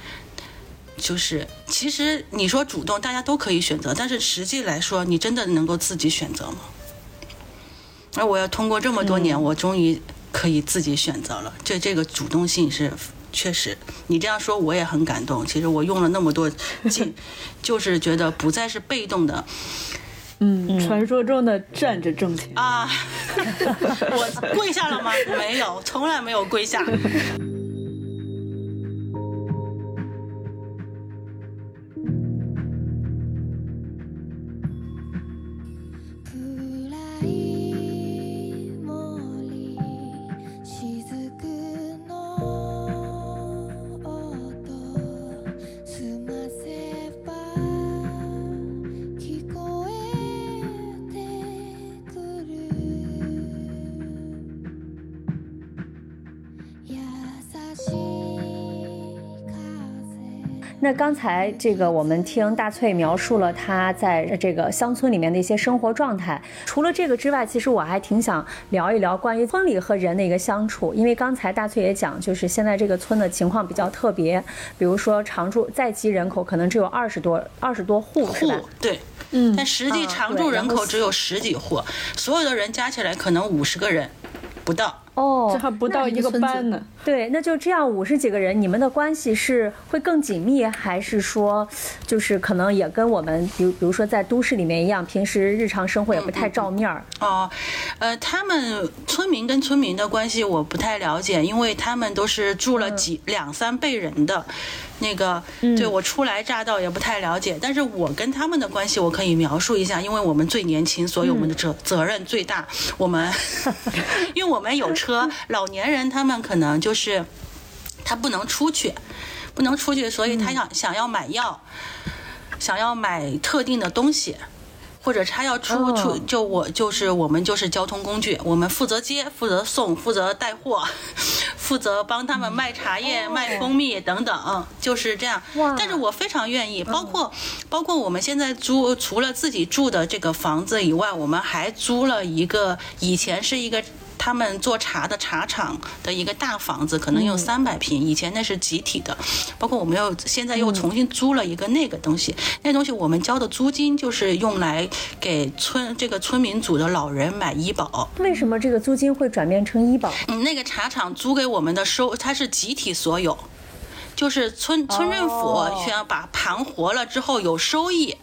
[SPEAKER 4] 就是，其实你说主动，大家都可以选择，但是实际来说，你真的能够自己选择吗？而我要通过这么多年，我终于可以自己选择了。这这个主动性是确实，你这样说我也很感动。其实我用了那么多劲，就是觉得不再是被动的
[SPEAKER 2] 嗯，传说中的站着挣钱。
[SPEAKER 4] 啊。我跪下了吗？没有，从来没有跪下。
[SPEAKER 1] 那刚才这个我们听大翠描述了她在这个乡村里面的一些生活状态。除了这个之外，其实我还挺想聊一聊关于村里和人的一个相处，因为刚才大翠也讲，就是现在这个村的情况比较特别，比如说常住在籍人口可能只有二十多二十多户，是吧？
[SPEAKER 4] 户对，
[SPEAKER 2] 嗯
[SPEAKER 4] 但实际
[SPEAKER 1] 啊
[SPEAKER 4] 常住人口只有十几户，所有的人加起来可能五十个人不到。
[SPEAKER 1] 哦
[SPEAKER 2] 这，还不到一个班呢。
[SPEAKER 1] 对，那就这样五十几个人，你们的关系是会更紧密，还是说，就是可能也跟我们，比如比如说在都市里面一样，平时日常生活也不太照面儿？
[SPEAKER 4] 哦，呃，他们村民跟村民的关系我不太了解，因为他们都是住了几、两三辈人的，那个，对我初来乍到也不太了解。但是我跟他们的关系我可以描述一下，因为我们最年轻，所以我们的责、责任最大。我们，因为我们有车，老年人他们可能就是他不能出去，不能出去，所以他想、想要买药，想要买特定的东西。或者他要出
[SPEAKER 1] 哦
[SPEAKER 4] 出，就我就是我们就是交通工具，我们负责接、负责送、负责带货，负责帮他们卖茶叶、卖蜂蜜等等，就是这样。但是我非常愿意，包括包括我们现在租，除了自己住的这个房子以外，我们还租了一个，以前是一个。他们做茶的茶厂的一个大房子，可能有三百平，以前那是集体的，包括我们又现在又重新租了一个那个东西，那东西我们交的租金就是用来给村这个村民组的老人买医保。
[SPEAKER 1] 为什么这个租金会转变成医保？
[SPEAKER 4] 嗯，那个茶厂租给我们的收，它是集体所有，就是村村政府
[SPEAKER 1] 哦
[SPEAKER 4] 想要把盘活了之后有收益。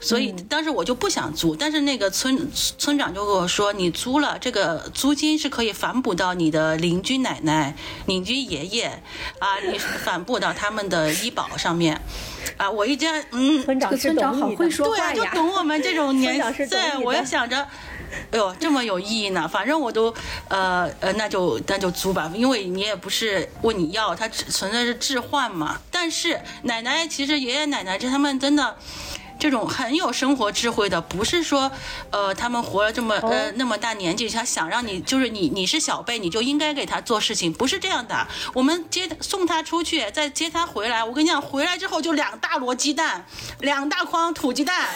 [SPEAKER 4] 所以当时我就不想租，但是那个村村长就跟我说，你租了这个租金是可以反哺到你的邻居奶奶、邻居爷爷啊，你反哺到他们的医保上面，啊，我一见，嗯，
[SPEAKER 1] 村长是
[SPEAKER 3] 村长好。会说
[SPEAKER 4] 对啊，就。懂我们这种年
[SPEAKER 1] 村长是懂
[SPEAKER 4] 对，我也想着。哎呦，这么有意义呢！反正我都，呃呃，那就那就租吧，因为你也不是问你要，它只纯粹是置换嘛。但是奶奶其实爷爷奶奶这他们真的。这种很有生活智慧的，不是说，呃，他们活了这么呃那么大年纪，他想让你就是你你是小辈，你就应该给他做事情，不是这样的。我们接送他出去，再接他回来，我跟你讲，回来之后就两大摞鸡蛋，两大筐土鸡蛋，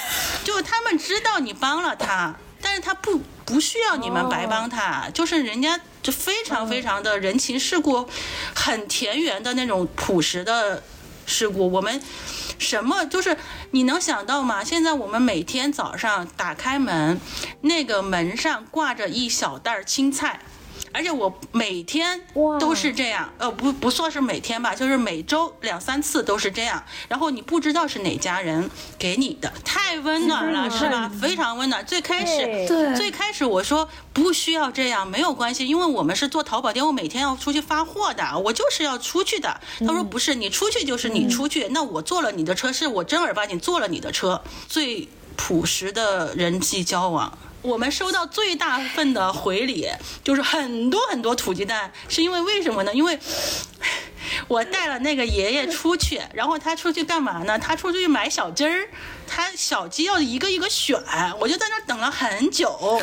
[SPEAKER 4] 就他们知道你帮了他，但是他不不需要你们白帮他，就是人家就非常非常的人情世故，很田园的那种朴实的事故，我们。什么就是你能想到吗？现在我们每天早上打开门，那个门上挂着一小袋青菜，而且我每天都是这样，呃，不不算是每天吧，就是每周两三次都是这样。然后你不知道是哪家人给你的，太温暖了，是吧？非常温暖。最开始最开始我说不需要这样，没有关系，因为我们是做淘宝店，我每天要出去发货的，我就是要出去的。他说不是，你出去就是你出去，那我坐了你的车，是我正儿八经坐了你的车，最朴实的人际交往。我们收到最大份的回礼就是很多很多土鸡蛋，是因为为什么呢？因为 我带了那个爷爷出去，然后他出去干嘛呢？他出去买小鸡儿，他小鸡要一个一个选，我就在那等了很久，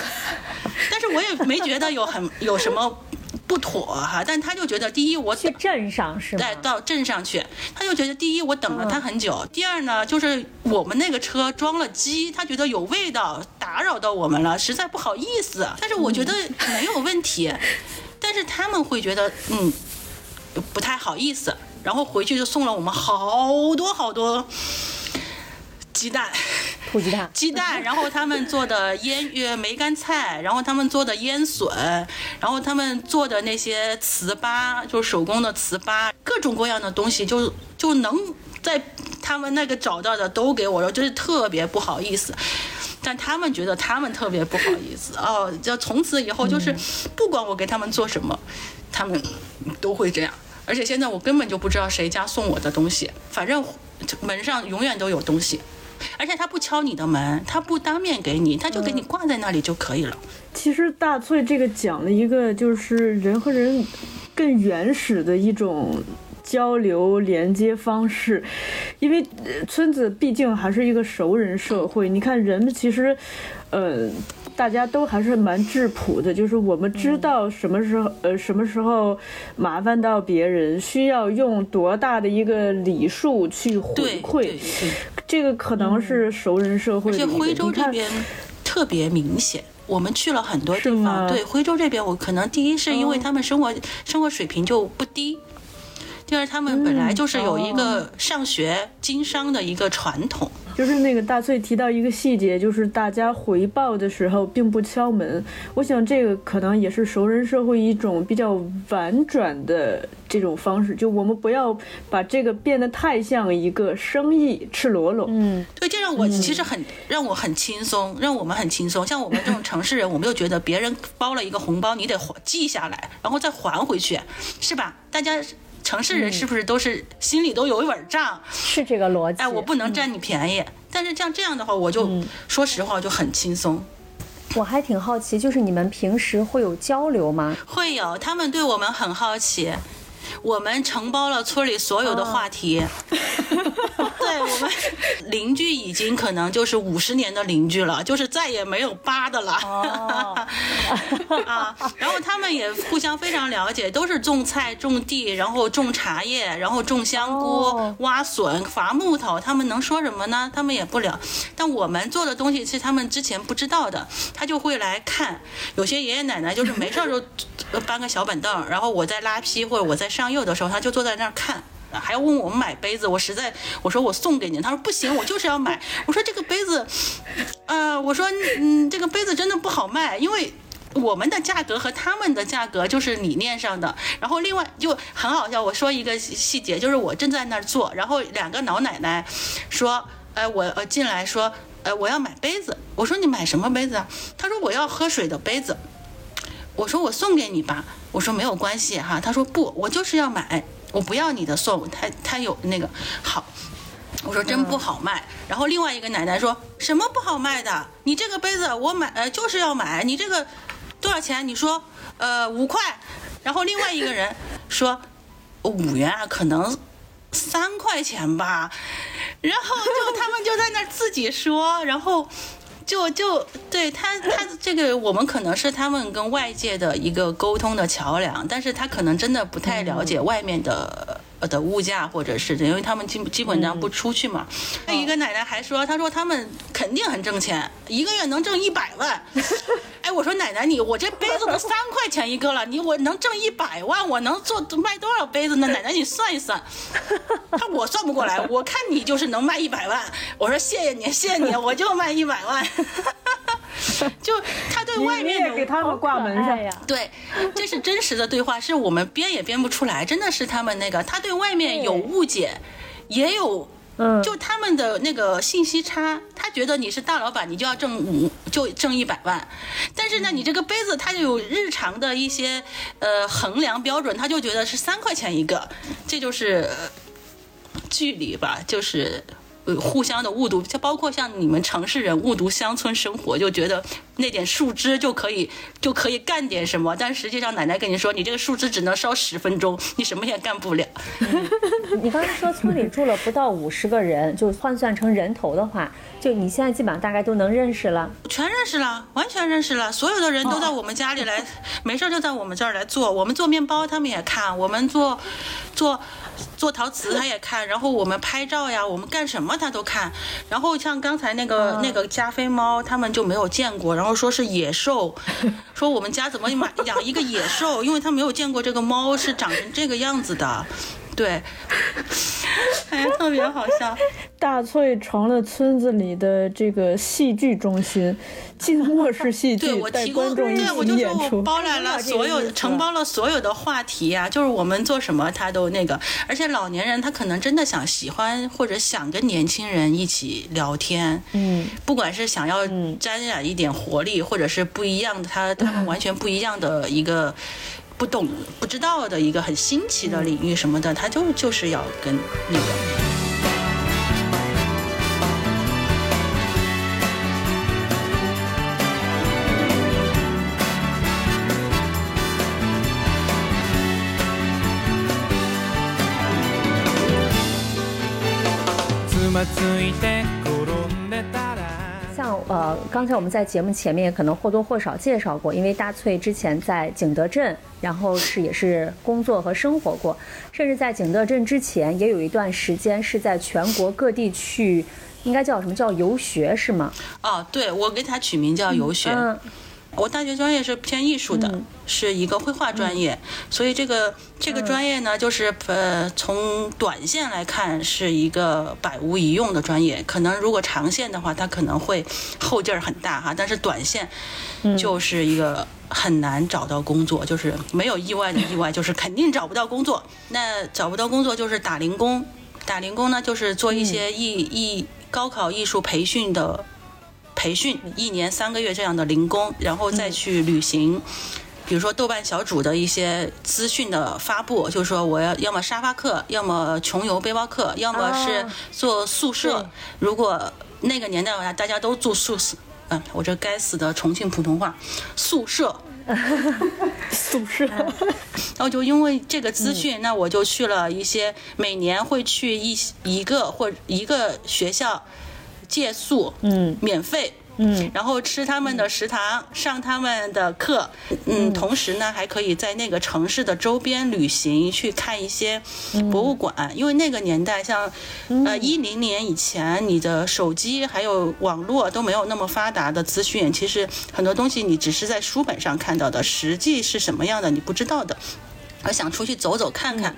[SPEAKER 4] 但是我也没觉得有很有什么不妥哈，但他就觉得第一我
[SPEAKER 1] 去镇上是吗？
[SPEAKER 4] 对到镇上去，他就觉得第一我等了他很久，第二呢就是我们那个车装了鸡，他觉得有味道，打扰到我们了，实在不好意思。但是我觉得没有问题，但是他们会觉得嗯不太好意思，然后回去就送了我们好多好多鸡蛋。
[SPEAKER 1] 土鸡蛋。
[SPEAKER 4] 鸡蛋，然后他们做的腌呃梅干菜，然后他们做的腌笋，然后他们做的那些糍粑，就是手工的糍粑，各种各样的东西，就就能在他们那个找到的都给我了，就是特别不好意思。但他们觉得他们特别不好意思哦，就从此以后就是不管我给他们做什么，他们都会这样。而且现在我根本就不知道谁家送我的东西，反正门上永远都有东西。而且他不敲你的门，他不当面给你，他就给你挂在那里就可以了。
[SPEAKER 2] 其实大翠这个讲了一个就是人和人更原始的一种交流连接方式，因为呃村子毕竟还是一个熟人社会，你看人们其实，呃。大家都还是蛮质朴的，就是我们知道什么时候，呃，什么时候麻烦到别人，需要用多大的一个礼数去回馈。这个可能是熟人社会
[SPEAKER 4] 而且。徽州，这边特别明显。我们去了很多地方，对徽州这边，我可能第一是因为他们生活、生活水平就不低，第二他们本来就是有一个上学经商的一个传统，
[SPEAKER 2] 就是那个大翠提到一个细节，就是大家回报的时候并不敲门。我想这个可能也是熟人社会一种比较婉转的这种方式，就我们不要把这个变得太像一个生意，赤裸裸。
[SPEAKER 1] 嗯，
[SPEAKER 4] 对，这让我其实很、让我很轻松，让我们很轻松。像我们这种城市人，我们又觉得别人包了一个红包，你得还记下来，然后再还回去，是吧？大家城市人是不是都是心里都有一本账？
[SPEAKER 1] 是这个逻辑。
[SPEAKER 4] 哎，我不能占你便宜。但是像这样的话，我就、说实话就很轻松。
[SPEAKER 1] 我还挺好奇，就是你们平时会有交流吗？
[SPEAKER 4] 会有，他们对我们很好奇。我们承包了村里所有的话题，对我们邻居已经可能就是五十年的邻居了，就是再也没有扒的了。啊，然后他们也互相非常了解，都是种菜、种地，然后种茶叶，然后种香菇、
[SPEAKER 1] 哦
[SPEAKER 4] 挖笋、伐木头，他们能说什么呢？他们也不了。但我们做的东西是他们之前不知道的，他就会来看。有些爷爷奶奶就是没事儿就呃搬个小板凳，然后我在拉坯或者我在上釉的时候，他就坐在那儿看。还要问我们买杯子，我实在我说我送给您，他说不行，我就是要买。我说这个杯子，呃，我说嗯，这个杯子真的不好卖，因为我们的价格和他们的价格就是理念上的。然后另外就很好笑，我说一个细节，就是我正在那儿做，然后两个老奶奶说，呃，我呃进来说，呃，我要买杯子。我说你买什么杯子啊？他说我要喝水的杯子。我说我送给你吧，我说没有关系哈。他说不，我就是要买，我不要你的送，他他有那个好。我说真不好卖。然后另外一个奶奶说什么不好卖的？你这个杯子我买呃就是要买，你这个多少钱？你说呃五块。然后另外一个人 说五元啊，可能三块钱吧。然后就他们就在那儿自己说，然后。就就对他他这个我们可能是他们跟外界的一个沟通的桥梁，但是他可能真的不太了解外面的。呃的物价或者是因为他们基基本上不出去嘛。那、一个奶奶还说，她说他们肯定很挣钱，一个月能挣一百万。哎，我说奶奶你我这杯子都三块钱一个了，你我能挣一百万，我能做卖多少杯子呢？奶奶你算一算。他我算不过来，我看你就是能卖一百万。我说谢谢你，谢谢你，我就卖一百万。就他对外面
[SPEAKER 2] 你也给他们挂门上
[SPEAKER 1] 呀
[SPEAKER 4] 对，这是真实的对话，是我们编也编不出来，真的是他们那个，他对外面有误解，也有。
[SPEAKER 1] 嗯，
[SPEAKER 4] 就他们的那个信息差，他觉得你是大老板，你就要挣五，就挣一百万，但是呢，你这个杯子它就有日常的一些呃衡量标准，他就觉得是三块钱一个，这就是距离吧，就是呃互相的误读，就包括像你们城市人误读乡村生活，就觉得那点树枝就可以就可以干点什么，但实际上奶奶跟你说，你这个树枝只能烧十分钟，你什么也干不了。
[SPEAKER 1] 你刚才说村里住了不到五十个人，就换算成人头的话，就你现在基本上大概都能认识了。
[SPEAKER 4] 全认识了，完全认识了，所有的人都到我们家里来，没事就在我们这儿来做。我们做面包，他们也看；我们做做做陶瓷，他也看。然后我们拍照呀，我们干什么他都看。然后像刚才那个、那个加菲猫，他们就没有见过，然后说是野兽，说我们家怎么买养一个野兽，因为他没有见过这个猫是长成这个样子的。对，哎呀，特别好笑。
[SPEAKER 2] 大翠成了村子里的这个戏剧中心，静默式戏剧
[SPEAKER 4] 对我
[SPEAKER 2] 带
[SPEAKER 4] 提供，
[SPEAKER 2] 观众一
[SPEAKER 4] 对我
[SPEAKER 2] 起
[SPEAKER 4] 就说我
[SPEAKER 2] 演出。
[SPEAKER 4] 包揽了所有，承包了所有的话题呀、就是我们做什么他都那个，而且老年人他可能真的想喜欢或者想跟年轻人一起聊天，
[SPEAKER 1] 嗯，
[SPEAKER 4] 不管是想要沾染一点活力，或者是不一样的，他他们完全不一样的一个。不懂、不知道的一个很新奇的领域什么的，他就就是要跟那个。
[SPEAKER 1] 刚才我们在节目前面可能或多或少介绍过，因为大翠之前在景德镇，然后是也是工作和生活过，甚至在景德镇之前也有一段时间是在全国各地去，应该叫什么叫游学是吗？
[SPEAKER 4] 哦，对，我给它取名叫游学。
[SPEAKER 1] 嗯
[SPEAKER 4] 我大学专业是偏艺术的，是一个绘画专业，所以这个这个专业呢，就是呃，从短线来看是一个百无一用的专业。可能如果长线的话，它可能会后劲儿很大哈，但是短线就是一个很难找到工作，就是没有意外的意外，就是肯定找不到工作。那找不到工作就是打零工，打零工呢就是做一些艺艺高考艺术培训的。培训一年三个月这样的零工，然后再去旅行。比如说豆瓣小组的一些资讯的发布，就是说我要要么沙发客，要么穷游背包客，要么是做宿舍。如果那个年代的话，大家都住宿舍。嗯，我这该死的重庆普通话，宿舍。
[SPEAKER 2] 宿舍，
[SPEAKER 4] 然后就因为这个资讯，那我就去了一些每年会去一一个或一个学校借宿，
[SPEAKER 1] 嗯
[SPEAKER 4] 免费。
[SPEAKER 1] 嗯
[SPEAKER 4] 然后吃他们的食堂，上他们的课，嗯，同时呢还可以在那个城市的周边旅行，去看一些博物馆。因为那个年代，像呃一零年以前，你的手机还有网络都没有那么发达的资讯，其实很多东西你只是在书本上看到的，实际是什么样的你不知道的。我想出去走走看看，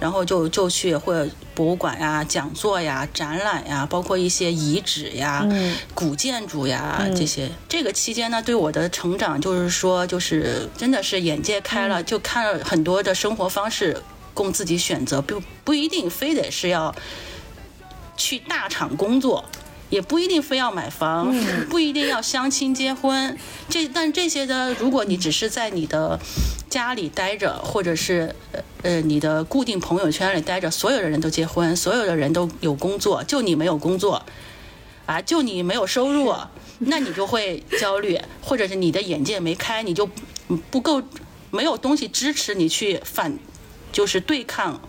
[SPEAKER 4] 然后就就去或者博物馆呀、讲座呀、展览呀，包括一些遗址呀、古建筑呀这些。这个期间呢，对我的成长就是说，就是真的是眼界开了，就看了很多的生活方式供自己选择，不不一定非得是要去大厂工作。也不一定非要买房，不一定要相亲结婚，这但这些的，如果你只是在你的家里待着，或者是呃呃你的固定朋友圈里待着，所有的人都结婚，所有的人都有工作，就你没有工作，啊，就你没有收入，那你就会焦虑，或者是你的眼界没开，你就不够没有东西支持你去反，就是对抗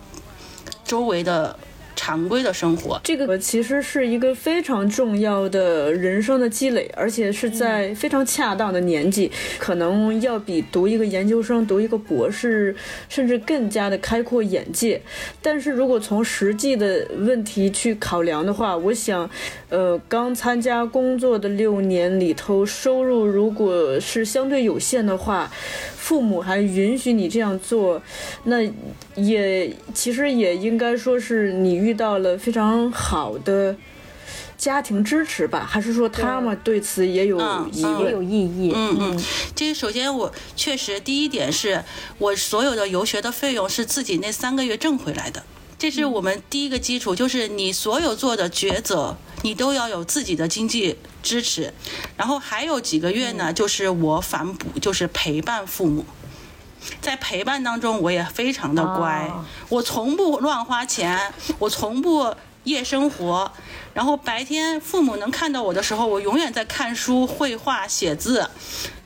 [SPEAKER 4] 周围的常规的生活。
[SPEAKER 2] 这个其实是一个非常重要的人生的积累，而且是在非常恰当的年纪，可能要比读一个研究生、读一个博士，甚至更加的开阔眼界。但是如果从实际的问题去考量的话，我想，呃，刚参加工作的六年里头，收入如果是相对有限的话，父母还允许你这样做，那也其实也应该说是你遇到了非常好的家庭支持吧？还是说他们对此也有
[SPEAKER 1] 也有
[SPEAKER 2] 问？
[SPEAKER 1] 意义。
[SPEAKER 4] 嗯嗯，这首先我确实第一点是我所有的游学的费用是自己那三个月挣回来的，这是我们第一个基础，就是你所有做的抉择，你都要有自己的经济支持。然后还有几个月呢，就是我反哺，就是陪伴父母。在陪伴当中，我也非常的乖，
[SPEAKER 1] 哦
[SPEAKER 4] 我从不乱花钱，我从不夜生活。然后白天父母能看到我的时候，我永远在看书、绘画、写字，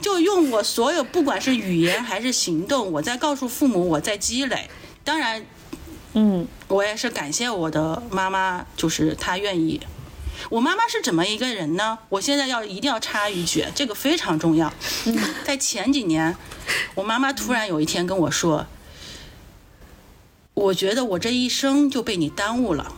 [SPEAKER 4] 就用我所有不管是语言还是行动，我在告诉父母我在积累。当然，
[SPEAKER 1] 嗯
[SPEAKER 4] 我也是感谢我的妈妈，就是她愿意。我妈妈是怎么一个人呢？我现在要一定要插一句，这个非常重要。在前几年，我妈妈突然有一天跟我说：“我觉得我这一生就被你耽误了，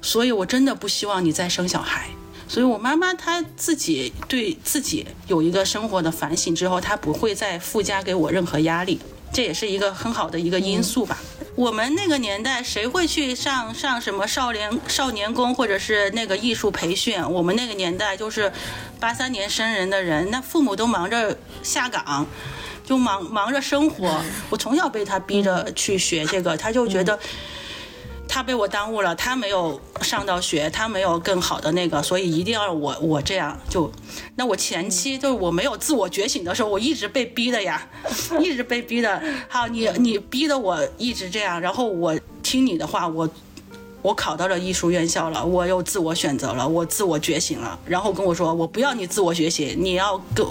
[SPEAKER 4] 所以我真的不希望你再生小孩。”所以，我妈妈她自己对自己有一个生活的反省之后，她不会再附加给我任何压力，这也是一个很好的一个因素吧。我们那个年代，谁会去上上什么少年少年宫或者是那个艺术培训？我们那个年代就是八三年生人的人，那父母都忙着下岗，就忙忙着生活。我从小被他逼着去学这个，他就觉得。他被我耽误了，他没有上到学，他没有更好的那个，所以一定要我我这样就，那我前期就是我没有自我觉醒的时候，我一直被逼的呀，一直被逼的。好，你你逼的我一直这样，然后我听你的话，我我考到了艺术院校了，我又自我选择了，我自我觉醒了，然后跟我说，我不要你自我觉醒，你要跟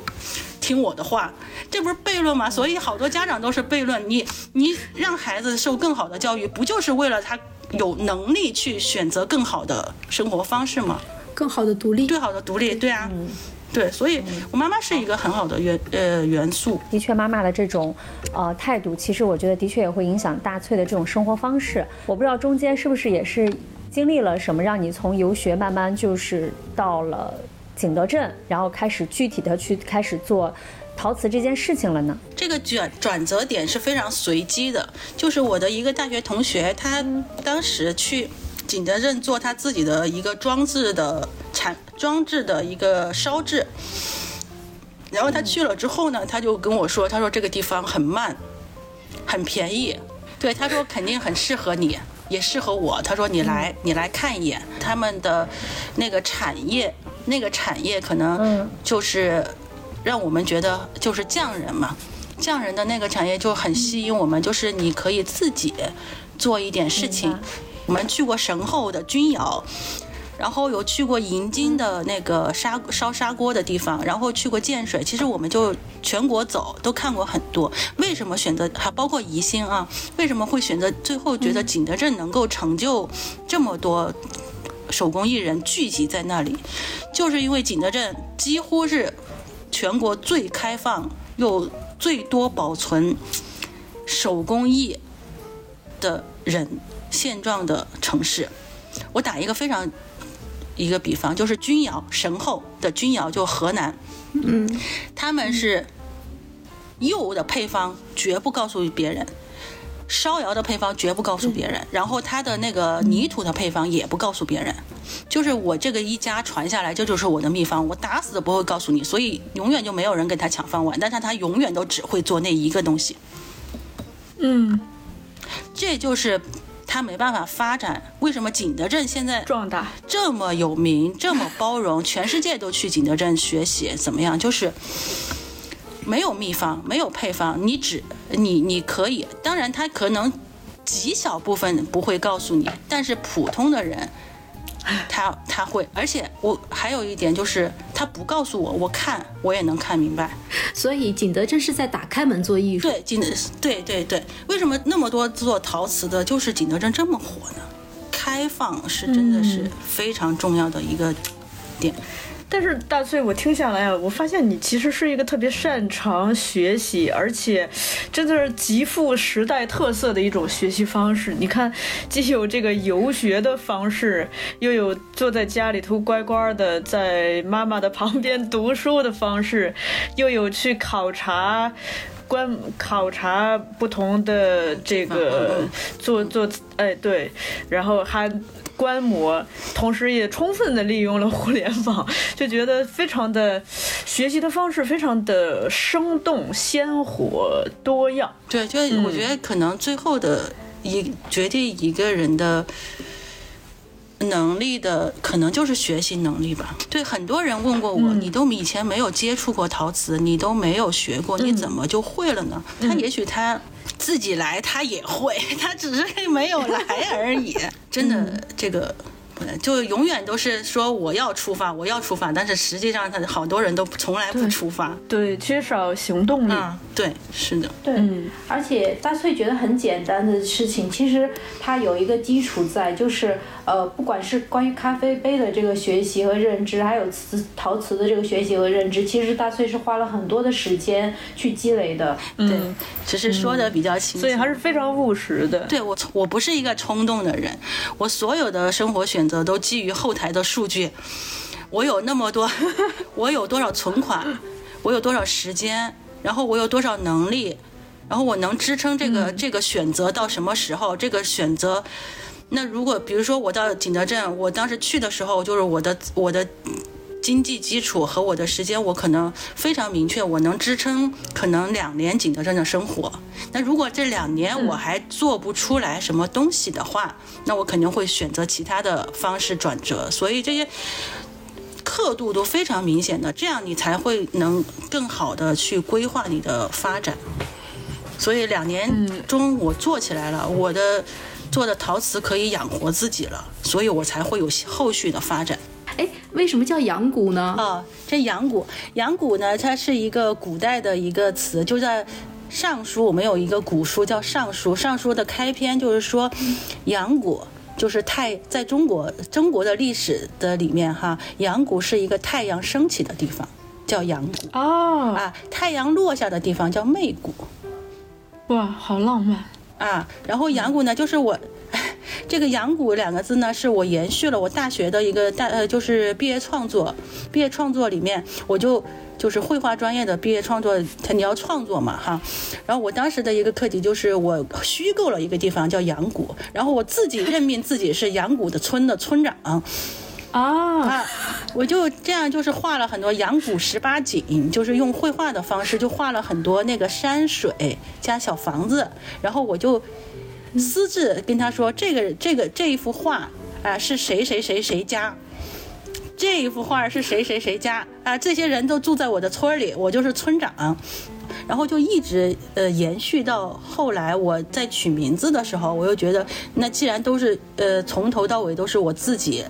[SPEAKER 4] 听我的话，这不是悖论吗？所以好多家长都是悖论。你你让孩子受更好的教育，不就是为了他有能力去选择更好的生活方式吗？
[SPEAKER 3] 更好的独立。
[SPEAKER 4] 最好的独立，对啊。对，所以我妈妈是一个很好的元呃元素。
[SPEAKER 1] 的确，妈妈的这种呃态度，其实我觉得的确也会影响大翠的这种生活方式。我不知道中间是不是也是经历了什么，让你从游学慢慢就是到了景德镇，然后开始具体的去开始做陶瓷这件事情了呢？
[SPEAKER 4] 这个转转折点是非常随机的，就是我的一个大学同学，他当时去景德镇做他自己的一个装置的产装置的一个烧制，然后他去了之后呢，他就跟我说，他说这个地方很慢，很便宜，对，他说肯定很适合你。也适合我，他说你来，你来看一眼他们的那个产业，那个产业可能就是让我们觉得就是匠人嘛，匠人的那个产业就很吸引我们，就是你可以自己做一点事情。我们去过神后的钧窑，然后有去过银金的那个砂烧砂锅的地方，然后去过建水。其实我们就全国走，都看过很多。为什么选择还包括宜兴啊？为什么会选择最后觉得景德镇能够成就这么多手工艺人聚集在那里？就是因为景德镇几乎是全国最开放又最多保存手工艺的人现状的城市。我打一个非常一个比方，就是钧窑神后的钧窑，就河南，嗯，他们是釉的配方绝不告诉别人，烧窑的配方绝不告诉别人，然后它的那个泥土的配方也不告诉别人，就是我这个一家传下来，这就是我的秘方，我打死都不会告诉你，所以永远就没有人跟他抢饭碗，但是他永远都只会做那一个东西，
[SPEAKER 2] 嗯，
[SPEAKER 4] 这就是。他没办法发展，为什么景德镇现在
[SPEAKER 2] 壮大。
[SPEAKER 4] 这么有名，这么包容，全世界都去景德镇学习，怎么样？就是没有秘方，没有配方，你只你你可以，当然他可能极小部分不会告诉你，但是普通的人。他他会，而且我还有一点就是，他不告诉我，我看我也能看明白。
[SPEAKER 5] 所以景德镇是在打开门做艺术。
[SPEAKER 4] 对，景德对对对，为什么那么多做陶瓷的，就是景德镇这么火呢？开放是真的是非常重要的一个点。
[SPEAKER 2] 但是大翠，我听下来啊，我发现你其实是一个特别擅长学习，而且真的是极富时代特色的一种学习方式。你看，既有这个游学的方式，又有坐在家里头乖乖的在妈妈的旁边读书的方式，又有去考察。观考察不同的这个做做哎对，然后还观摩，同时也充分的利用了互联网，就觉得非常的学习的方式非常的生动、鲜活、多样。
[SPEAKER 4] 对，就我觉得可能最后的一决定一个人的。能力的可能就是学习能力吧。对，很多人问过我，你都以前没有接触过陶瓷，你都没有学过，你怎么就会了呢？他也许他自己来，他也会，他只是没有来而已。真的，这个。就永远都是说我要出发，我要出发，但是实际上他好多人都从来不出发，
[SPEAKER 2] 对，缺少行动力。
[SPEAKER 4] 嗯，对，是的，
[SPEAKER 6] 对，而且大翠觉得很简单的事情，其实它有一个基础在，就是呃，不管是关于咖啡杯的这个学习和认知，还有瓷陶瓷的这个学习和认知，其实大翠是花了很多的时间去积累的。
[SPEAKER 4] 对，只是说的比较清，
[SPEAKER 2] 所以还是非常务实的。
[SPEAKER 4] 对我，我不是一个冲动的人，我所有的生活选择。都基于后台的数据，我有那么多，我有多少存款，我有多少时间，然后我有多少能力，然后我能支撑这个这个选择到什么时候？这个选择，那如果比如说我到景德镇，我当时去的时候，就是我的我的。经济基础和我的时间，我可能非常明确，我能支撑可能两年景德镇的生活。那如果这两年我还做不出来什么东西的话，那我肯定会选择其他的方式转折。所以这些刻度都非常明显的，这样你才会能更好的去规划你的发展。所以两年中我做起来了，我的做的陶瓷可以养活自己了，所以我才会有后续的发展。
[SPEAKER 5] 哎，为什么叫阳谷呢？
[SPEAKER 4] 啊，这阳谷，阳谷呢，它是一个古代的一个词，就在《尚书》，我们有一个古书叫《尚书》，《尚书》的开篇就是说，阳谷就是太，在中国中国的历史的里面哈，阳谷是一个太阳升起的地方。叫阳谷
[SPEAKER 2] 哦
[SPEAKER 4] 啊，太阳落下的地方叫媚谷
[SPEAKER 2] 哇，好浪漫。
[SPEAKER 4] 啊。然后阳谷呢，就是我。这个“阳谷”两个字呢，是我延续了我大学的一个大呃，就是毕业创作。毕业创作里面，我就就是绘画专业的毕业创作，它你要创作嘛哈。然后我当时的一个课题就是我虚构了一个地方叫阳谷，然后我自己任命自己是阳谷的村的村长
[SPEAKER 2] 啊，
[SPEAKER 4] 啊，我就这样就是画了很多阳谷十八景，就是用绘画的方式就画了很多那个山水加小房子，然后我就。私自跟他说：“这个这个这一幅画啊，是谁谁谁谁家？这一幅画是谁谁谁家啊？这些人都住在我的村里，我就是村长。然后就一直呃延续到后来，我在取名字的时候，我又觉得，那既然都是呃从头到尾都是我自己。”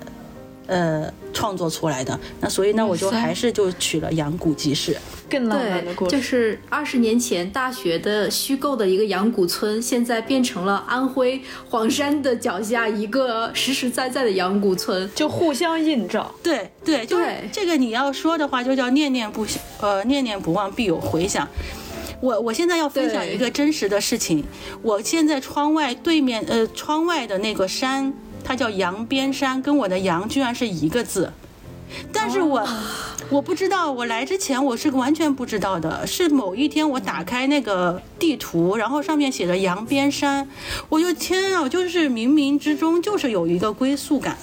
[SPEAKER 4] 呃，创作出来的那，所以呢，我就还是就取了阳谷集市，
[SPEAKER 2] 更浪漫的故
[SPEAKER 5] 事。就是二十年前大学的虚构的一个阳谷村，现在变成了安徽黄山的脚下一个实实在在的阳谷村，
[SPEAKER 2] 就互相映照。
[SPEAKER 4] 对对，就是这个你要说的话，就叫念念不呃念念不忘必有回响。我我现在要分享一个真实的事情，我现在窗外对面呃窗外的那个山。它叫羊边山，跟我的羊居然是一个字，但是我我不知道，我来之前我是完全不知道的，是某一天我打开那个地图，然后上面写着羊边山，我就天啊，就是冥冥之中就是有一个归宿感，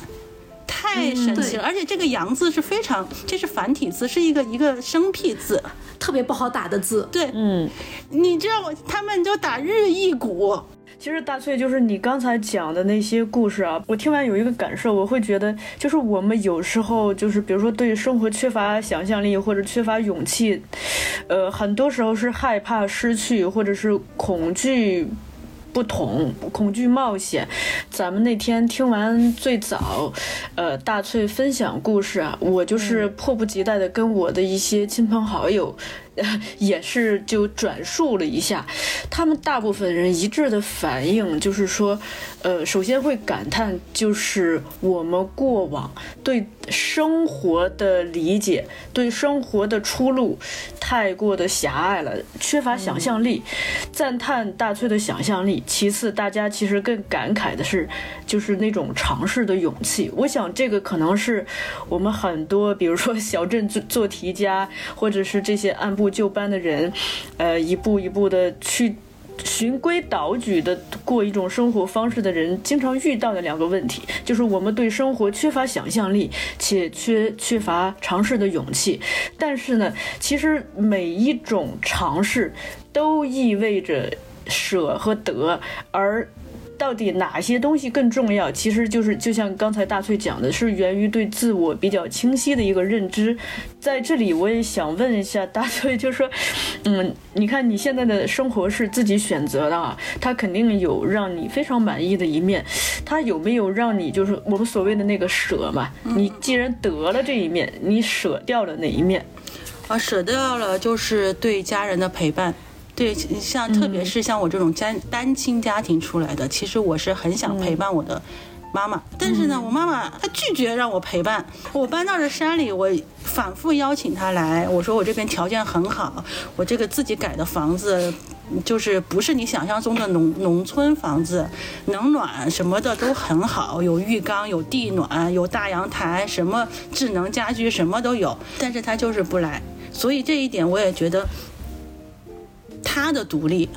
[SPEAKER 4] 太神奇了，而且这个羊字是非常，这是繁体字，是一个一个生僻字，
[SPEAKER 5] 特别不好打的字，
[SPEAKER 4] 对，嗯，你知道他们就打日意谷。
[SPEAKER 2] 其实大翠就是你刚才讲的那些故事啊，我听完有一个感受，我会觉得，就是我们有时候就是，比如说对生活缺乏想象力或者缺乏勇气，呃，很多时候是害怕失去或者是恐惧。不同，恐惧冒险。咱们那天听完最早，呃，大翠分享故事啊，我就是迫不及待的跟我的一些亲朋好友，也是就转述了一下。他们大部分人一致的反应就是说，呃，首先会感叹，就是我们过往对生活的理解，对生活的出路太过的狭隘了，缺乏想象力。赞叹大翠的想象力。其次，大家其实更感慨的是，就是那种尝试的勇气。我想，这个可能是我们很多，比如说小镇做做题家，或者是这些按部就班的人，呃，一步一步的去循规蹈矩的过一种生活方式的人，经常遇到的两个问题，就是我们对生活缺乏想象力，且缺缺乏尝试的勇气。但是呢，其实每一种尝试都意味着。舍和得，而到底哪些东西更重要？其实就是就像刚才大翠讲的，是源于对自我比较清晰的一个认知。在这里，我也想问一下大翠，就是说，嗯，你看你现在的生活是自己选择的啊，它肯定有让你非常满意的一面，它有没有让你就是我们所谓的那个舍嘛？你既然得了这一面，你舍掉了哪一面？
[SPEAKER 4] 啊，舍掉了就是对家人的陪伴。对，像特别是像我这种单单亲家庭出来的，其实我是很想陪伴我的妈妈，但是呢，我妈妈她拒绝让我陪伴。我搬到这山里，我反复邀请她来，我说我这边条件很好，我这个自己改的房子，就是不是你想象中的农农村房子，能暖什么的都很好，有浴缸，有地暖，有大阳台，什么智能家居什么都有，但是她就是不来，所以这一点我也觉得。他的独立，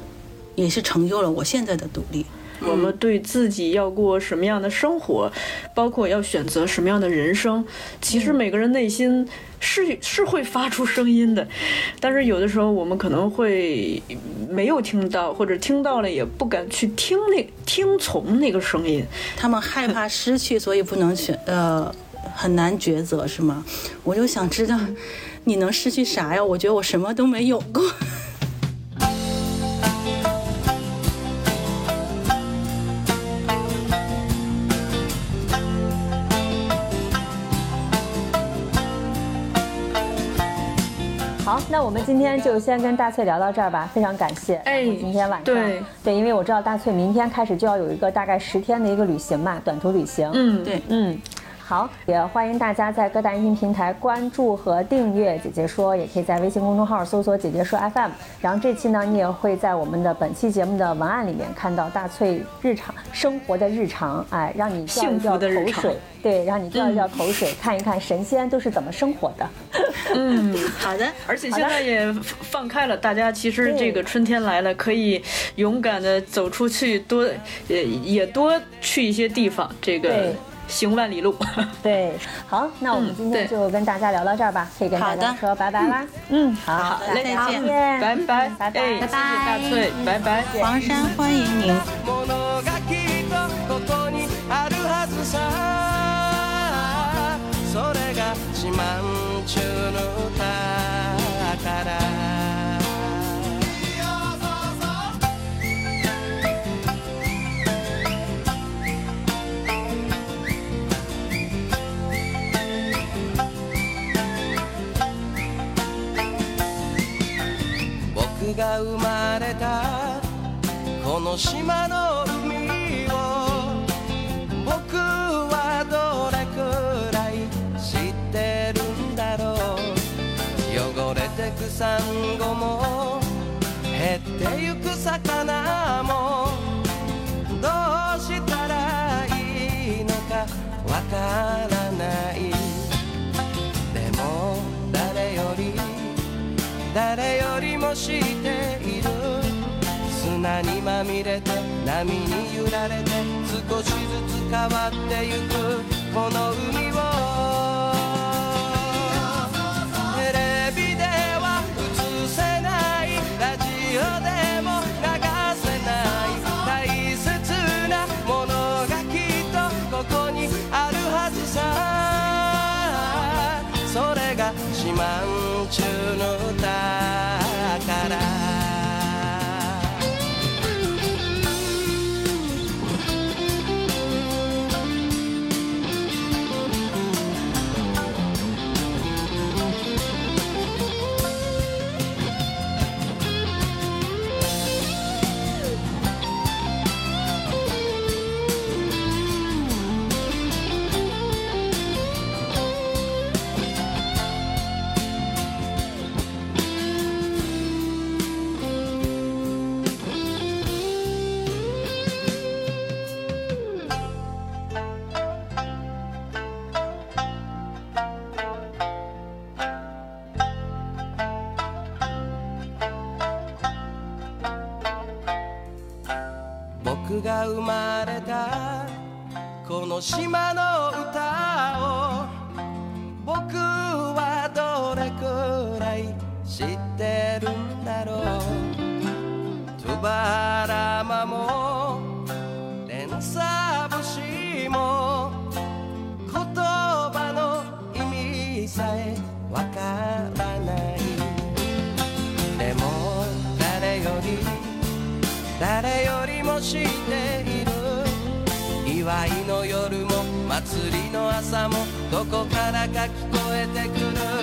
[SPEAKER 4] 也是成就了我现在的独立。
[SPEAKER 2] 我们对自己要过什么样的生活，包括要选择什么样的人生，其实每个人内心是是会发出声音的，但是有的时候我们可能会没有听到，或者听到了也不敢去听那听从那个声音。
[SPEAKER 4] 他们害怕失去，所以不能选，呃，很难抉择，是吗？我就想知道，你能失去啥呀？我觉得我什么都没有过。
[SPEAKER 1] 那我们今天就先跟大翠聊到这儿吧，非常感谢。哎，今天晚上
[SPEAKER 2] 对
[SPEAKER 1] 对，因为我知道大翠明天开始就要有一个大概十天的一个旅行嘛，短途旅行。
[SPEAKER 2] 嗯，
[SPEAKER 4] 对，
[SPEAKER 1] 嗯。好，也欢迎大家在各大音频平台关注和订阅“姐姐说”，也可以在微信公众号搜索“姐姐说 FM”。然后这期呢，你也会在我们的本期节目的文案里面看到大翠日常生活的日常，哎，让你掉一
[SPEAKER 2] 幸
[SPEAKER 1] 掉口水，对，让你掉一掉口水，看一看神仙都是怎么生活的。
[SPEAKER 2] 嗯，
[SPEAKER 4] 好的，
[SPEAKER 2] 而且现在也放开了，大家其实这个春天来了，可以勇敢的走出去，多也也多去一些地方，这个
[SPEAKER 1] 对
[SPEAKER 2] 行万里路。
[SPEAKER 1] 对，好，那我们
[SPEAKER 2] 嗯
[SPEAKER 1] 今天
[SPEAKER 2] 对
[SPEAKER 1] 就跟大家聊到这儿吧，可以跟大
[SPEAKER 4] 好的
[SPEAKER 1] 家说拜拜啦。
[SPEAKER 2] 嗯，
[SPEAKER 1] 好，
[SPEAKER 4] 好嘞
[SPEAKER 1] 大家
[SPEAKER 4] 再见
[SPEAKER 1] 见
[SPEAKER 2] 拜拜，
[SPEAKER 1] 拜拜
[SPEAKER 2] 哎，谢谢大翠，拜拜。
[SPEAKER 4] 黄山欢迎您。
[SPEAKER 7] ものがきっとここにあるはずさそれが四万十の宝 が生まれた。この島の海にまみれて波に揺られて少しずつ変わってゆくこの海をどこからか聞こえてくる